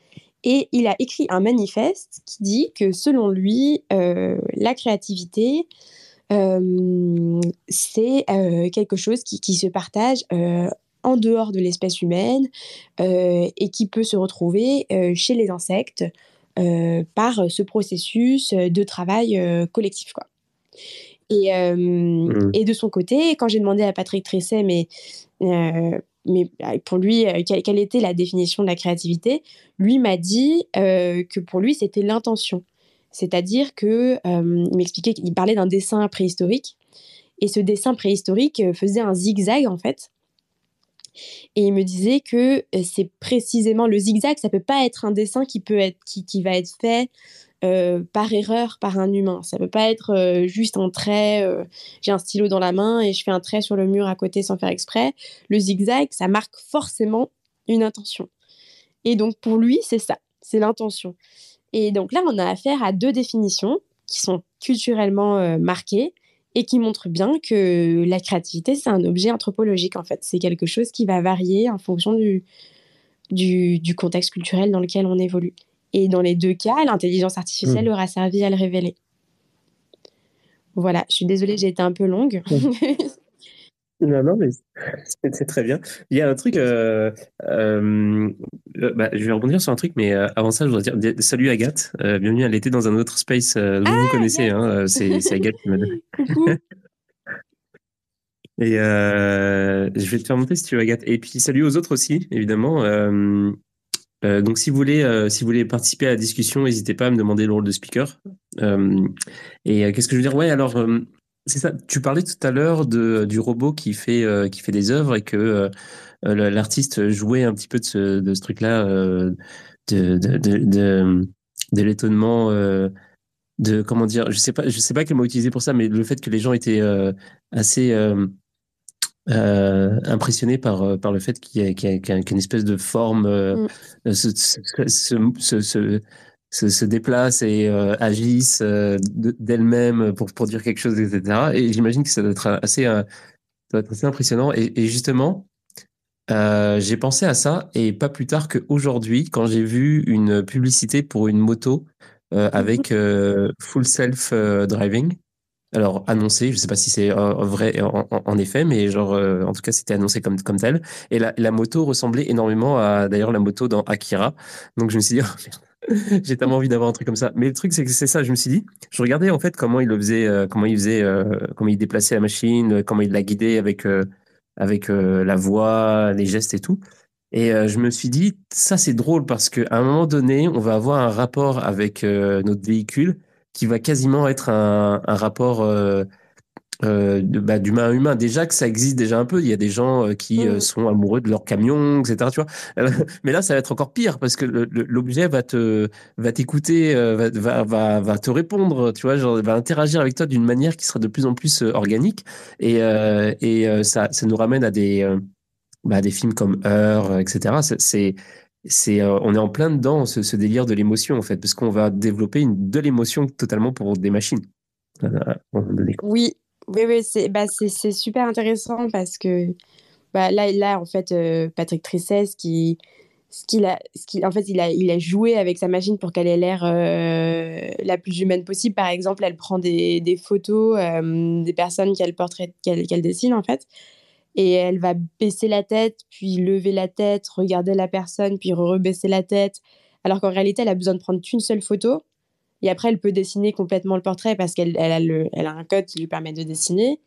et il a écrit un manifeste qui dit que selon lui, euh, la créativité, euh, c'est euh, quelque chose qui, qui se partage en dehors de l'espèce humaine et qui peut se retrouver chez les insectes par ce processus de travail collectif. Quoi. Et, mmh. et, de son côté, quand j'ai demandé à Patrick Tresset, mais mais bah, pour lui, euh, quelle, était la définition de la créativité Lui m'a dit euh, que pour lui, c'était l'intention. C'est-à-dire que euh, il m'expliquait qu'il parlait d'un dessin préhistorique et ce dessin préhistorique faisait un zigzag en fait. Et il me disait que c'est précisément le zigzag, ça peut pas être un dessin qui peut être qui, qui va être fait euh, par erreur par un humain. Ça peut pas être euh, juste un trait, euh, j'ai un stylo dans la main et je fais un trait sur le mur à côté sans faire exprès. Le zigzag, ça marque forcément une intention. Et donc pour lui, c'est ça, c'est l'intention. Et donc là, on a affaire à deux définitions qui sont culturellement marquées et qui montrent bien que la créativité, c'est un objet anthropologique en fait. C'est quelque chose qui va varier en fonction du, du contexte culturel dans lequel on évolue. Et dans les deux cas, l'intelligence artificielle hmm. aura servi à le révéler. Voilà, je suis désolée, j'ai été un peu longue. [LAUGHS] [LAUGHS] non, non, mais c'est très bien. Il y a un truc, euh, euh, euh, bah, je vais rebondir sur un truc, mais avant ça, je voudrais dire salut Agathe, bienvenue à l'été dans un autre space dont vous ah, connaissez, hein, c'est Agathe qui m'a donné. [LAUGHS] [LAUGHS] Et je vais te faire monter si tu veux, Agathe. Et puis salut aux autres aussi, évidemment. Euh, donc, si vous voulez, euh, si vous voulez participer à la discussion, n'hésitez pas à me demander le rôle de speaker. Euh, et qu'est-ce que je veux dire? Ouais, alors c'est ça. Tu parlais tout à l'heure de du robot qui fait qui fait des œuvres et que l'artiste jouait un petit peu de ce de ce truc-là, de de de, de, de l'étonnement. de comment dire je sais pas je sais pas quel mot utiliser pour ça mais le fait que les gens étaient assez euh, impressionné par euh, par le fait qu'il y a, qu'une espèce de forme euh, mm. se, se, se, déplace et euh, agisse d'elle-même pour pour dire quelque chose etc et j'imagine que ça doit être assez ça doit être assez impressionnant et, et justement j'ai pensé à ça et pas plus tard qu'aujourd'hui quand j'ai vu une publicité pour une moto mm-hmm. avec full self driving alors annoncé, je sais pas si c'est euh, vrai en, effet, mais genre euh, en tout cas c'était annoncé comme comme tel. Et la, la moto ressemblait énormément à d'ailleurs la moto dans Akira. Donc je me suis dit [LAUGHS] oh, [LAUGHS] j'ai tellement envie d'avoir un truc comme ça. Mais le truc c'est que c'est ça, je me suis dit, je regardais en fait comment il le faisait, euh, comment il faisait, comment il déplaçait la machine, comment il la guidait avec avec la voix, les gestes et tout. Et je me suis dit ça c'est drôle parce qu'à un moment donné on va avoir un rapport avec notre véhicule qui va quasiment être un rapport euh, euh, bah, d'humain à humain. Déjà que ça existe déjà un peu. Il y a des gens euh, qui euh, mm. sont amoureux de leur camion, etc. Tu vois. [LAUGHS] Mais là, ça va être encore pire parce que l'objet va te va t'écouter, va, va, va, te répondre. Tu vois, genre, va interagir avec toi d'une manière qui sera de plus en plus organique. Et, et ça, ça nous ramène à des bah, des films comme Heure, etc. C'est c'est on est en plein dedans ce, ce délire de l'émotion en fait parce qu'on va développer une, de l'émotion totalement pour des machines. Oui, oui, oui, c'est bah, super intéressant parce que bah, là, là, en fait, euh, Patrick Tristesse, qui, ce qu'il a, ce en fait, il a, il a joué avec sa machine pour qu'elle ait l'air euh, la plus humaine possible. Par exemple, elle prend des, des photos euh, des personnes qu'elle portrait, qu'elle dessine, en fait. Et elle va baisser la tête, puis lever la tête, regarder la personne, puis rebaisser la tête. Alors qu'en réalité, elle a besoin de prendre qu'une seule photo et après, elle peut dessiner complètement le portrait parce qu'elle elle a, le, elle a un code qui lui permet de dessiner.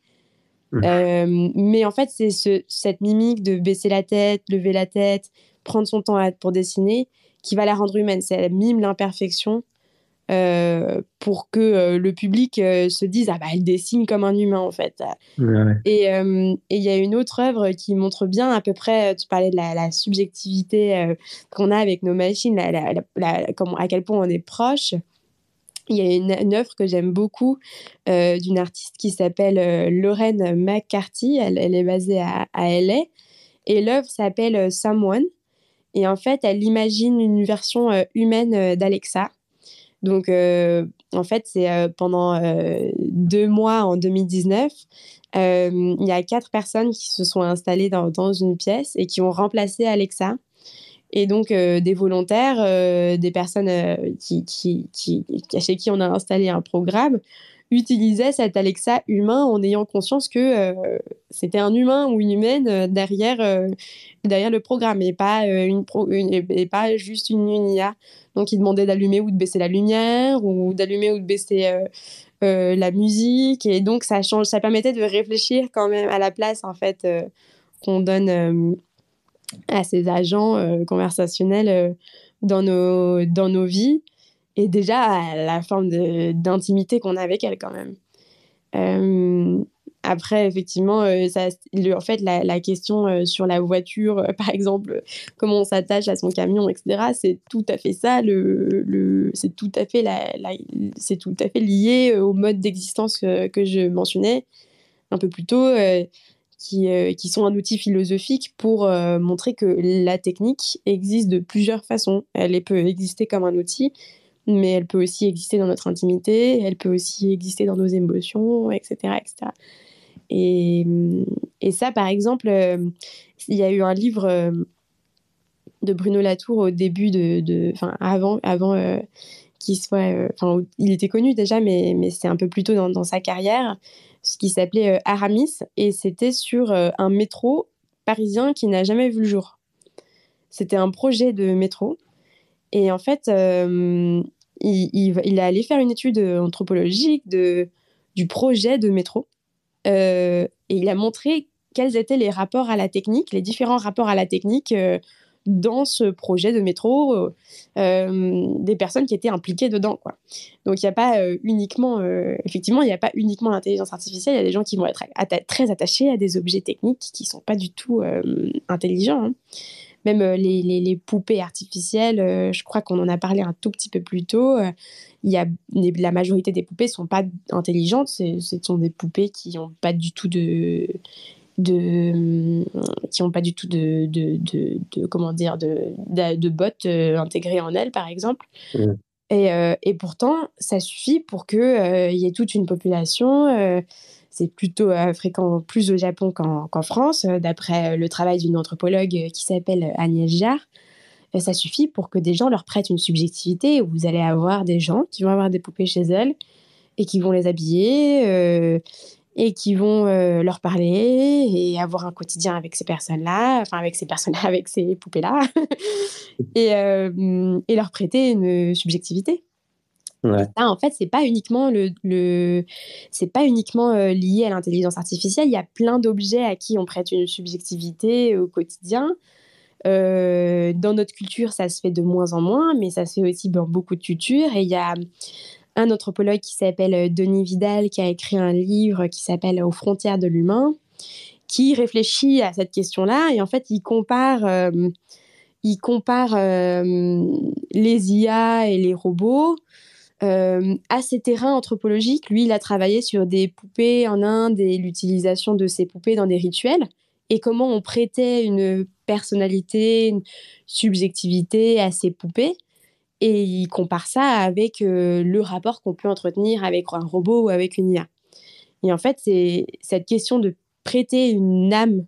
Mmh. Euh, mais en fait, c'est ce, cette mimique de baisser la tête, lever la tête, prendre son temps pour dessiner qui va la rendre humaine. C'est elle mime l'imperfection euh, pour que euh, le public se dise ah bah elle dessine comme un humain en fait. Et il y a une autre œuvre qui montre bien à peu près. Tu parlais de la, subjectivité qu'on a avec nos machines, la, comment, à quel point on est proche. Il y a une, œuvre que j'aime beaucoup euh, d'une artiste qui s'appelle euh, Lorraine McCarthy. Elle, est basée à, LA. Et l'œuvre s'appelle euh, Someone. Et en fait, elle imagine une version humaine d'Alexa. Donc, en fait, c'est pendant deux mois en 2019, il y a quatre personnes qui se sont installées dans une pièce et qui ont remplacé Alexa. Et donc, euh, des volontaires, euh, des personnes euh, qui, chez qui on a installé un programme, utilisaient cet Alexa humain en ayant conscience que c'était un humain ou une humaine derrière, derrière le programme et pas, une, et pas juste une, une, IA. Donc, ils demandaient d'allumer ou de baisser la lumière ou d'allumer ou de baisser la musique. Et donc, ça, change, ça permettait de réfléchir quand même à la place en fait, qu'on donne à ces agents euh, conversationnels euh, dans, nos, dans nos vies et déjà à la forme d'intimité qu'on a avec elle quand même. Euh, après, effectivement, ça, en fait, la, la question sur la voiture, par exemple, comment on s'attache à son camion, etc., c'est tout à fait ça. Le, le c'est tout à fait la, tout à fait lié au mode d'existence que, je mentionnais un peu plus tôt. Euh, qui, sont un outil philosophique pour euh, montrer que la technique existe de plusieurs façons. Elle peut exister comme un outil, mais elle peut aussi exister dans notre intimité, elle peut aussi exister dans nos émotions, etc. etc. Et, et ça, par exemple, euh, il y a eu un livre de Bruno Latour au début de... Enfin, avant... avant qu'il soit... Enfin, il était connu déjà, mais, mais c'est un peu plus tôt dans sa carrière ce qui s'appelait euh, Aramis, et c'était sur euh, un métro parisien qui n'a jamais vu le jour. C'était un projet de métro, et en fait, euh, il, il, est allé faire une étude anthropologique de, du projet de métro, et il a montré quels étaient les rapports à la technique, les différents rapports à la technique dans ce projet de métro euh, euh, des personnes qui étaient impliquées dedans. Quoi. Donc il n'y a pas euh, uniquement, effectivement, il n'y a pas uniquement l'intelligence artificielle, il y a des gens qui vont être très attachés à des objets techniques qui ne sont pas du tout intelligents. Hein. Même les, poupées artificielles, je crois qu'on en a parlé un tout petit peu plus tôt. la majorité des poupées ne sont pas intelligentes, ce sont des poupées qui n'ont pas du tout de de qui n'ont pas du tout de, de, de, comment dire de, de, bots euh, intégrés en elles par exemple mmh. et, euh, et, pourtant ça suffit pour que euh, y ait toute une population c'est plutôt fréquent plus au Japon qu'en France d'après le travail d'une anthropologue qui s'appelle Agnès Jarre ça suffit pour que des gens leur prêtent une subjectivité où vous allez avoir des gens qui vont avoir des poupées chez elles et qui vont les habiller et qui vont euh, leur parler et avoir un quotidien avec ces personnes-là, enfin avec ces personnes [LAUGHS] avec ces poupées-là, [LAUGHS] et, euh, et, leur prêter une subjectivité. Ouais. en fait, c'est pas uniquement le, le c'est pas uniquement euh, lié à l'intelligence artificielle. Il y a plein d'objets à qui on prête une subjectivité au quotidien. dans notre culture, ça se fait de moins en moins, mais ça se fait aussi dans beaucoup de cultures. Et il y a un anthropologue qui s'appelle Denis Vidal, qui a écrit un livre qui s'appelle Aux frontières de l'humain, qui réfléchit à cette question-là et en fait il compare, il compare les IA et les robots euh, à ces terrains anthropologiques. Lui, il a travaillé sur des poupées en Inde et l'utilisation de ces poupées dans des rituels et comment on prêtait une personnalité, une subjectivité à ces poupées. Et il compare ça avec euh, le rapport qu'on peut entretenir avec un robot ou avec une IA. Et en fait, c'est cette question de prêter une âme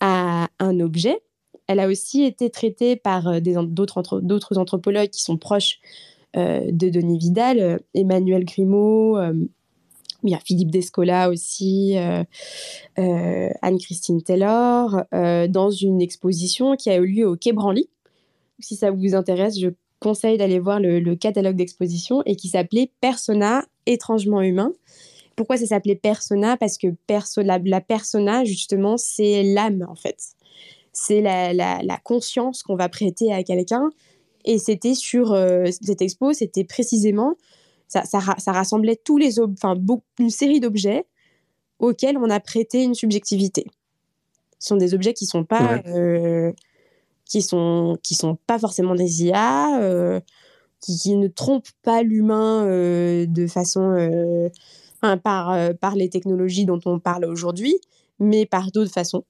à un objet. Elle a aussi été traitée par euh, d'autres anthropologues qui sont proches euh, de Denis Vidal, Emmanuel Grimaud, euh, Philippe Descola aussi, Anne-Christine Taylor, dans une exposition qui a eu lieu au Quai Branly. Si ça vous intéresse, je conseille d'aller voir le, catalogue d'exposition et qui s'appelait Persona étrangement humain. Pourquoi ça s'appelait Persona? Parce que perso la, persona, justement, c'est l'âme, en fait. C'est la, la, conscience qu'on va prêter à quelqu'un et c'était sur euh, cette expo, c'était précisément, ça, ça, rassemblait tous les, enfin, une série d'objets auxquels on a prêté une subjectivité. Ce sont des objets qui sont pas, euh, qui sont, qui sont pas forcément des IA, euh, qui, ne trompent pas l'humain de façon, par, par les technologies dont on parle aujourd'hui, mais par d'autres façons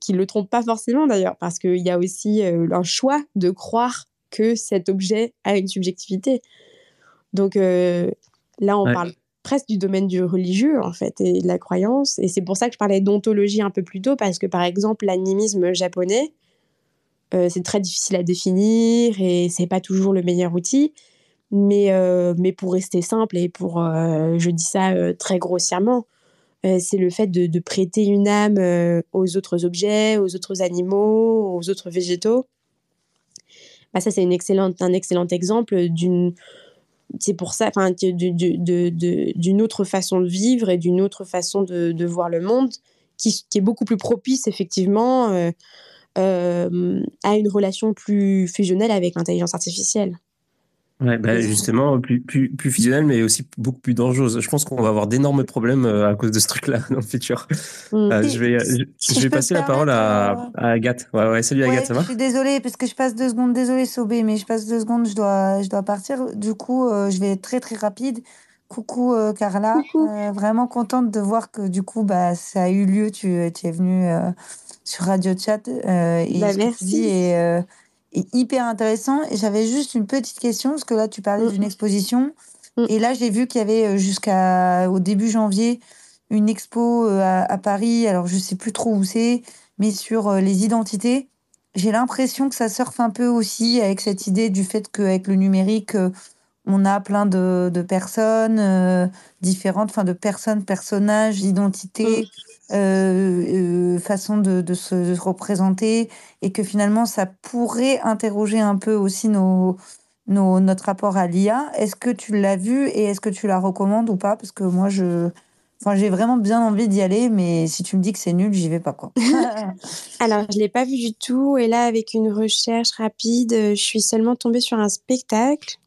qui ne le trompent pas forcément d'ailleurs, parce qu'il y a aussi euh, un choix de croire que cet objet a une subjectivité. Donc euh, là, on parle presque du domaine du religieux, en fait, et de la croyance. Et c'est pour ça que je parlais d'ontologie un peu plus tôt, parce que par exemple, l'animisme japonais, euh, c'est très difficile à définir et c'est pas toujours le meilleur outil. Mais, mais pour rester simple et pour, je dis ça très grossièrement, euh, c'est le fait de, prêter une âme euh, aux autres objets, aux autres animaux, aux autres végétaux. Bah, ça, c'est un excellent exemple d'une c'est pour ça, enfin, d'une autre façon de vivre et d'une autre façon de, voir le monde, qui, est beaucoup plus propice effectivement euh, à une relation plus fusionnelle avec l'intelligence artificielle. Ouais, bah justement, plus, plus, plus fusionnel, mais aussi beaucoup plus dangereuse. Je pense qu'on va avoir d'énormes problèmes euh, à cause de ce truc-là [LAUGHS] dans le futur. Mm. Euh, je vais, je, vais passer la parole à, euh, à, Agathe. Ouais, ouais, salut Agathe, ça va Je suis désolée parce que je passe deux secondes. Désolée, Sobé, mais je passe deux secondes, je dois, je dois partir. Du coup, je vais être très très rapide. Coucou Carla, vraiment contente de voir que du coup, bah, ça a eu lieu. Tu, tu es venue sur Radio Chat. et bah, merci. Et, hyper intéressant. Et j'avais juste une petite question, parce que là, tu parlais d'une mm. exposition. Mm. Et là, j'ai vu qu'il y avait euh, jusqu'au début janvier une expo euh, à, Paris. Alors, je sais plus trop où c'est, mais sur euh, les identités. J'ai l'impression que ça surfe un peu aussi avec cette idée du fait qu'avec le numérique, on a plein de, de personnes différentes, enfin de personnes, personnages, identités. Euh, euh, façon de, de, se, représenter et que finalement ça pourrait interroger un peu aussi nos, nos notre rapport à l'IA. Est-ce que tu l'as vu et est-ce que tu la recommandes ou pas? Parce que moi, je, Enfin, j'ai vraiment bien envie d'y aller, mais si tu me dis que c'est nul, j'y vais pas quoi. [LAUGHS] Alors, je l'ai pas vu du tout, et là, avec une recherche rapide, je suis seulement tombée sur un spectacle.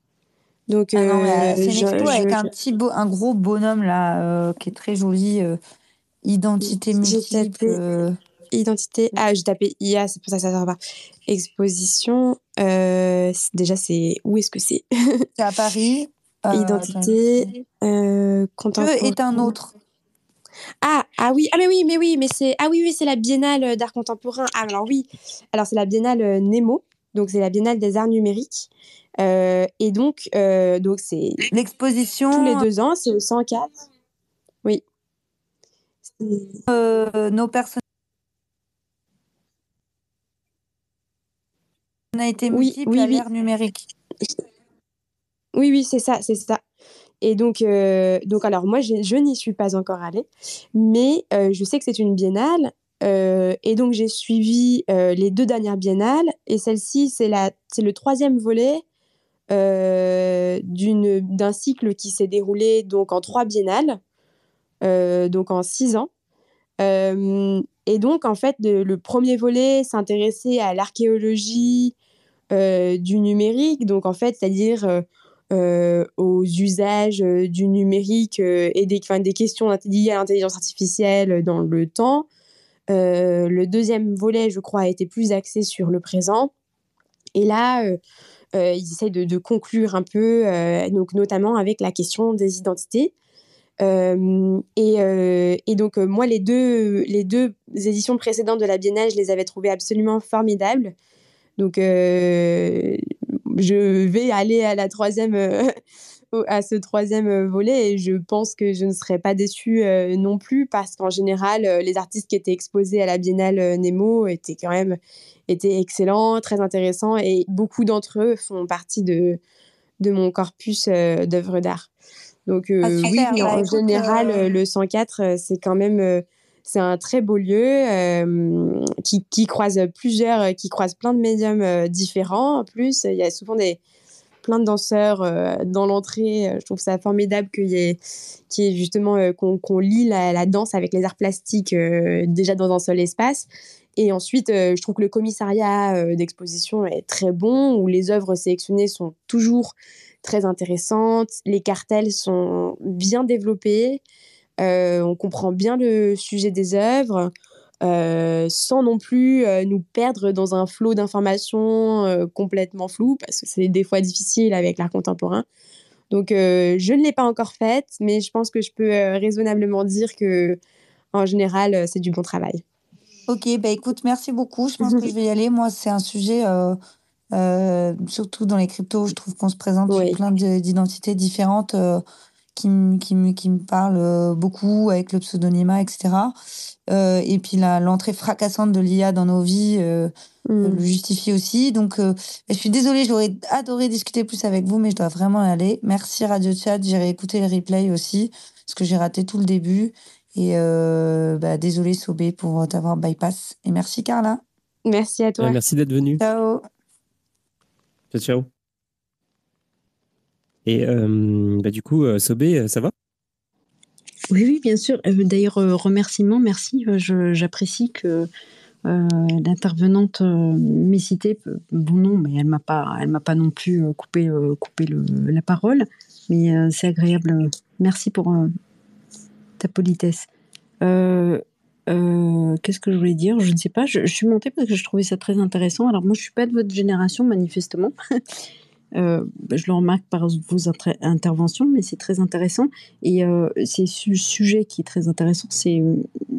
Donc, ah euh, c'est avec un petit beau, un gros bonhomme là, qui est très joli. Identité multiple. Euh, identité. Ah, j'ai tapé IA, c'est pour ça que ça sort pas. Exposition. Euh, déjà, c'est. Où est-ce que c'est? C'est à Paris. [LAUGHS] Euh, Identité. Euh, est un autre. Ah, ah oui, ah mais oui, mais oui, mais c'est ah oui, oui, c'est la Biennale d'art contemporain. Ah alors oui, alors c'est la Biennale Nemo, donc c'est la Biennale des arts numériques. et donc, donc c'est l'exposition tous les deux ans, c'est au 104. Oui. Euh, nos personnalités multiples oui, oui, à l'ère numérique. Oui, oui, c'est ça, c'est ça. Et donc, euh, donc alors moi, je n'y suis pas encore allée, mais euh, je sais que c'est une biennale. et donc, j'ai suivi les deux dernières biennales. Et celle-ci, c'est le troisième volet d'un cycle qui s'est déroulé donc en trois biennales. Euh, donc en six ans. Euh, et donc, en fait, le premier volet s'intéressait à l'archéologie euh, du numérique, donc en fait, c'est-à-dire aux usages du numérique et des, questions liées à l'intelligence artificielle dans le temps. le deuxième volet, je crois, a été plus axé sur le présent. Et là, ils essayent de, de, conclure un peu, donc notamment avec la question des identités. Et, donc, moi, les deux, éditions précédentes de la Biennale, je les avais trouvées absolument formidables. Donc, je vais aller à la troisième, [LAUGHS] à ce troisième volet et je pense que je ne serai pas déçue non plus parce qu'en général, les artistes qui étaient exposés à la Biennale Nemo étaient quand même étaient excellents, très intéressants et beaucoup d'entre eux font partie de mon corpus d'œuvres d'art. Donc ah, euh, oui, bah, en général, euh, le 104, euh, c'est quand même c'est un très beau lieu qui, qui, croise plusieurs, qui croise plein de médiums différents. En plus, il y a souvent des plein de danseurs dans l'entrée. Je trouve ça formidable qu'il y ait, qu justement qu'on lie la, la, danse avec les arts plastiques déjà dans un seul espace. Et ensuite, je trouve que le commissariat d'exposition est très bon, où les œuvres sélectionnées sont toujours très intéressantes. Les cartels sont bien développés. Euh, on comprend bien le sujet des œuvres. Euh, sans non plus euh, nous perdre dans un flot d'informations complètement flou, parce que c'est des fois difficile avec l'art contemporain. Donc, je ne l'ai pas encore faite, mais je pense que je peux raisonnablement dire que, en général, c'est du bon travail. Ok, bah écoute, merci beaucoup. Je pense que [LAUGHS] je vais y aller. Moi, c'est un sujet euh, surtout dans les cryptos, je trouve qu'on se présente sur plein d'identités différentes euh, qui, qui, qui, me parlent euh, beaucoup avec le pseudonymat, etc. et puis l'entrée fracassante de l'IA dans nos vies mm. le justifie aussi. Donc, je suis désolée, j'aurais adoré discuter plus avec vous, mais je dois vraiment aller. Merci Radio Chat, j'ai réécouté le replay aussi, parce que j'ai raté tout le début. Et bah, désolé Sobé pour t'avoir bypass. Et merci Carla. Merci à toi. merci d'être venu. Ciao. Ciao, Et euh, bah, du coup, euh, Sobé, euh, ça va? Oui, oui, bien sûr. D'ailleurs, remerciement, merci. J'apprécie que l'intervenante m'ait cité bon nom, mais elle m'a pas, elle m'a pas non plus coupé, coupé la parole. Mais c'est agréable. Merci pour ta politesse. Euh, qu'est-ce que je voulais dire? Je ne sais pas. Je, suis montée parce que je trouvais ça très intéressant. Alors moi, je suis pas de votre génération, manifestement. [LAUGHS] Euh, je le remarque par vos interventions, mais c'est très intéressant. Et euh, c'est ce sujet qui est très intéressant, c'est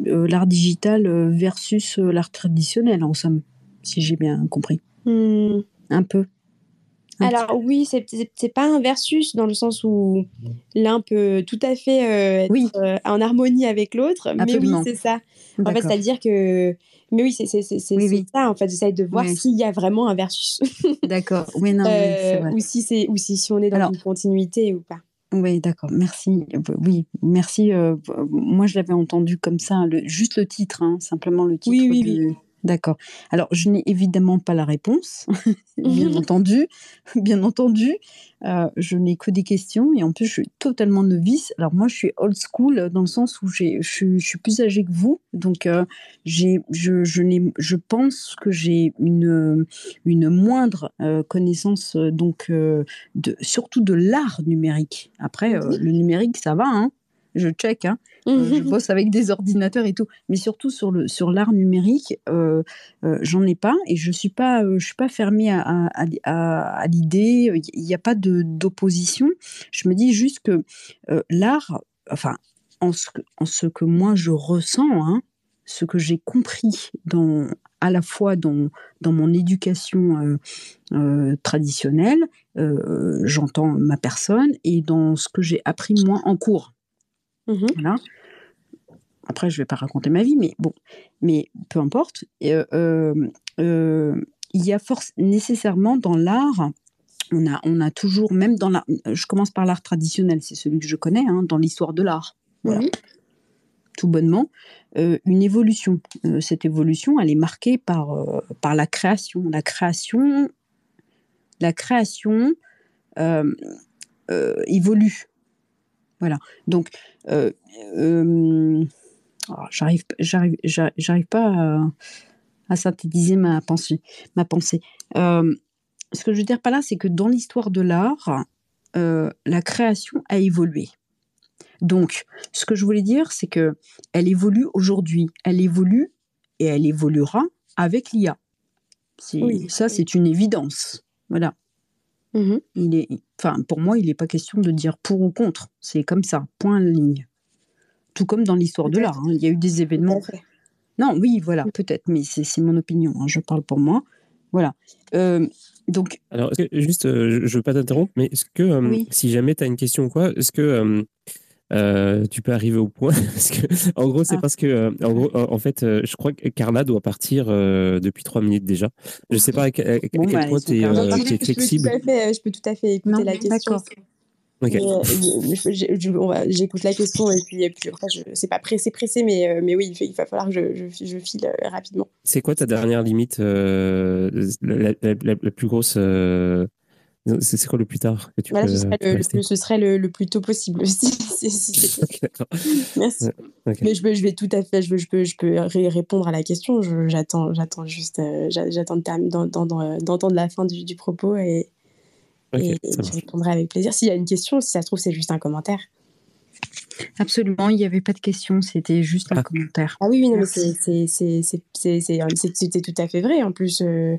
l'art digital versus l'art traditionnel, en somme, si j'ai bien compris. Hmm. Un peu. Alors oui, c'est c'est pas un versus dans le sens où l'un peut tout à fait euh, être euh, en harmonie avec l'autre, mais oui, c'est ça. En fait, c'est-à-dire que mais oui, c'est c'est c'est ça en fait, j'essaie de voir s'il y a vraiment un versus. [LAUGHS] D'accord. Oui, non, euh, ou si c'est ou si, si on est dans une continuité ou pas. Oui, d'accord. Merci. Oui, merci. moi, je l'avais entendu comme ça, le, juste le titre, hein, simplement le titre. Oui, oui, oui. D'accord. Alors, je n'ai évidemment pas la réponse, [LAUGHS] bien [LAUGHS] entendu, bien entendu. Euh, je n'ai que des questions et en plus, je suis totalement novice. Alors, moi, je suis old school dans le sens où je, je, suis plus âgée que vous. Donc, euh, j'ai, je, je, je pense que j'ai une, une moindre euh, connaissance, donc, de, surtout de l'art numérique. Après, le numérique, ça va, hein je check, hein. Euh, je bosse avec des ordinateurs et tout, mais surtout sur le sur l'art numérique, euh, euh, j'en ai pas et je suis pas je suis pas fermée à, à, l'idée. Il n'y a pas de d'opposition. Je me dis juste que l'art, enfin en ce, que, en ce que moi je ressens, hein, ce que j'ai compris dans à la fois dans, dans mon éducation traditionnelle, j'entends ma personne, et dans ce que j'ai appris moi en cours. Mmh voilà. Après, je ne vais pas raconter ma vie, mais bon, mais peu importe. Euh, euh, euh, il y a force nécessairement dans l'art. On a, on a toujours, même dans la, je commence par l'art traditionnel, c'est celui que je connais, hein, dans l'histoire de l'art. Voilà. Mmh Tout bonnement, une évolution. cette évolution, elle est marquée par, par la création. La création, la création évolue. Voilà. Donc, euh, euh, oh, j'arrive, j'arrive, j'arrive pas à, synthétiser ma pensée. Ma pensée. Euh, ce que je veux dire par là, c'est que dans l'histoire de l'art, la création a évolué. Donc, ce que je voulais dire, c'est que elle évolue aujourd'hui, elle évolue et elle évoluera avec l'IA. ça, c'est une évidence. Voilà. Mmh il est, enfin, pour moi, il n'est pas question de dire pour ou contre. C'est comme ça, point ligne. Tout comme dans l'histoire de l'art. Hein. Il y a eu des événements. Non, oui, voilà, peut-être, mais c'est mon opinion. Hein. Je parle pour moi. Voilà. Euh, donc. Alors, juste, euh, je ne veux pas t'interrompre, mais est-ce que euh, si jamais tu as une question ou quoi, est-ce que euh, tu peux arriver au point [LAUGHS] parce que, en gros, c'est ah. parce que, euh, en, gros, en fait, euh, je crois que Carla doit partir depuis trois minutes déjà. Je sais pas à, quel bah, point tu es, flexible. Je peux, tout à fait écouter la question. J'écoute la question et puis, et puis après, c'est pas pressé, pressé, mais, mais oui, il, va falloir que je, je, je file rapidement. C'est quoi ta dernière limite, la, la, plus grosse c'est quoi le plus tard que tu voilà, ce, serait le, ce, serait le, plus tôt possible. Si, Merci. Mais je, je, vais tout à fait, je, je peux, je peux répondre à la question. J'attends, j'attends juste, euh, j'attends d'entendre la fin du, du propos et, et je répondrai avec plaisir. S'il y a une question, si ça se trouve, c'est juste un commentaire. Absolument, il n'y avait pas de question, c'était juste un ah. commentaire. Ah oui, oui, non, mais c'est tout à fait vrai. En plus, euh,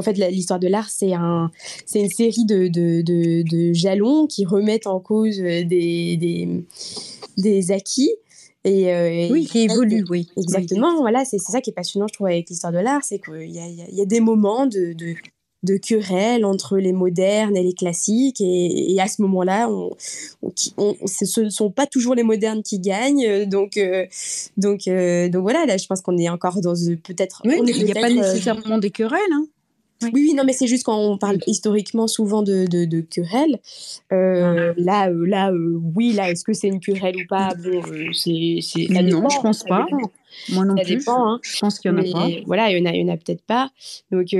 qu'en fait l'histoire de l'art c'est un c'est une série de, de, de, jalons qui remettent en cause euh, des, des, des acquis et, euh, oui, qui évolue, oui. Exactement, voilà, c'est ça qui est passionnant, je trouve, avec l'histoire de l'art, c'est qu'il y y a des moments de, de, de, querelle entre les modernes et les classiques, et, et à ce moment-là, on, on, ce ne sont pas toujours les modernes qui gagnent, donc, euh, donc, donc voilà, là, je pense qu'on est encore dans peut-être... Oui, il n'y a pas nécessairement des querelles, hein. Oui. oui, non, mais c'est juste quand on parle historiquement souvent de, de, de querelle. Euh. Là, euh, là euh, oui, là, est-ce que c'est une querelle ou pas? Bon, c'est, ça non, je pense pas. Moi non ça plus. Dépend, hein. Je pense qu'il y en a pas. Voilà, il y en a, il y en a peut-être pas. Donc, il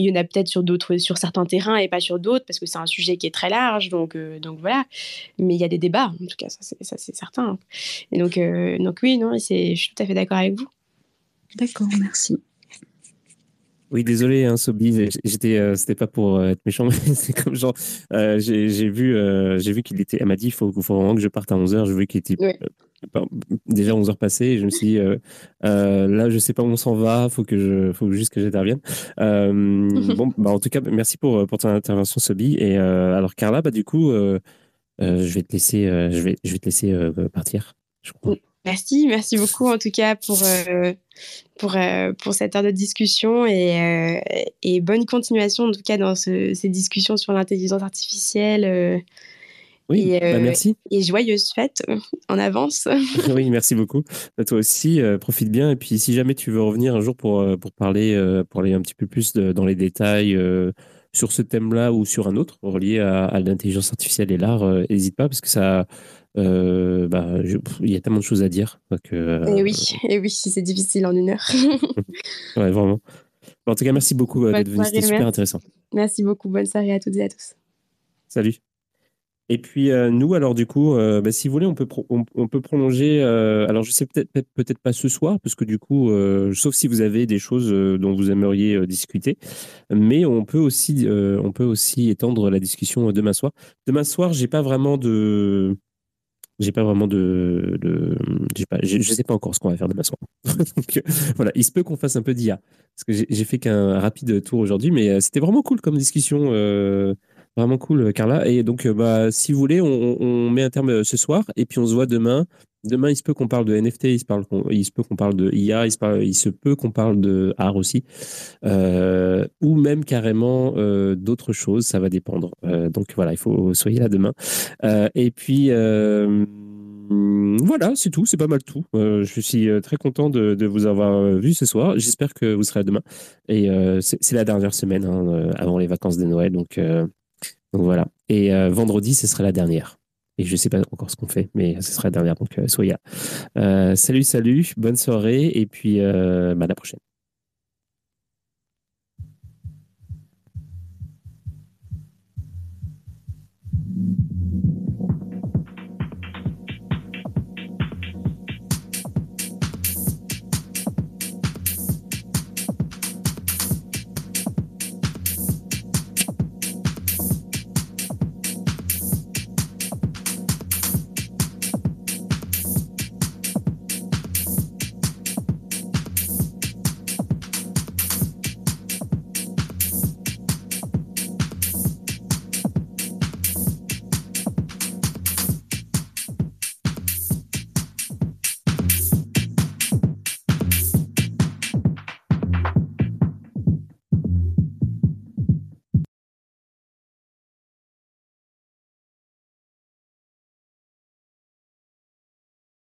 y en a peut-être sur d'autres, sur certains terrains et pas sur d'autres, parce que c'est un sujet qui est très large. Donc, donc voilà. Mais il y a des débats, en tout cas, ça c'est, ça, c'est certain. Et donc, donc oui, non, c'est, je suis tout à fait d'accord avec vous. D'accord, merci. Oui, désolé, hein, Sobi, j'étais, euh, c'était pas pour euh, être méchant, [LAUGHS] mais c'est comme genre, euh, j'ai, vu, j'ai vu qu'il était, elle m'a dit, il faut, faut, vraiment que je parte à 11h, je vu qu'il était déjà 11h passées, et je me suis dit, là, je sais pas où on s'en va, faut que je, faut juste que j'intervienne. bon, bah, en tout cas, merci pour, pour ton intervention, Sobi. Et alors, Carla, bah, du coup, je vais te laisser, je vais, je vais te laisser partir, je crois. Merci, merci beaucoup en tout cas pour, euh, pour, euh, pour cette heure de discussion et, euh, et, bonne continuation en tout cas dans ces discussions sur l'intelligence artificielle. oui, et, bah, merci. Et joyeuse fête [LAUGHS] en avance. [LAUGHS] oui, merci beaucoup. À toi aussi, profite bien. Et puis si jamais tu veux revenir un jour pour, pour, parler, pour aller un petit peu plus dans les détails sur ce thème-là ou sur un autre relié à, à l'intelligence artificielle et l'art, n'hésite pas parce que ça euh, bah, il y a tellement de choses à dire. et euh, oui, [LAUGHS] et oui, c'est difficile en une heure. [LAUGHS] ouais, vraiment. En tout cas, merci beaucoup euh, d'être venu, c'était super intéressant. Merci beaucoup, bonne soirée à toutes et à tous. Salut. Et puis nous, alors du coup, bah, si vous voulez, on peut, on, peut prolonger. alors je sais peut-être peut-être pas ce soir, parce que du coup, sauf si vous avez des choses dont vous aimeriez discuter, mais on peut aussi, on peut aussi étendre la discussion demain soir. Demain soir, j'ai pas vraiment de j'ai pas vraiment de, de pas, je, sais pas encore ce qu'on va faire demain soir. [LAUGHS] Donc, voilà, il se peut qu'on fasse un peu d'IA parce que j'ai fait qu'un rapide tour aujourd'hui, mais euh, c'était vraiment cool comme discussion, euh, vraiment cool, Carla. Et donc, euh, bah, si vous voulez, on, met un terme ce soir et puis on se voit demain. Demain, il se peut qu'on parle de NFT, il se, peut qu'on parle de IA, il se, peut qu'on parle de art aussi, euh, ou même carrément euh, d'autres choses, ça va dépendre. Euh, donc voilà, il faut soyez là demain. et puis voilà, c'est tout, c'est pas mal tout. je suis très content de, vous avoir vu ce soir. J'espère que vous serez demain. Et c'est la dernière semaine hein, avant les vacances de Noël, donc, donc voilà. Et vendredi, ce sera la dernière. Et je ne sais pas encore ce qu'on fait, mais ce sera la dernière, donc euh, là. Euh, salut, salut, bonne soirée, et puis euh, bah, à la prochaine.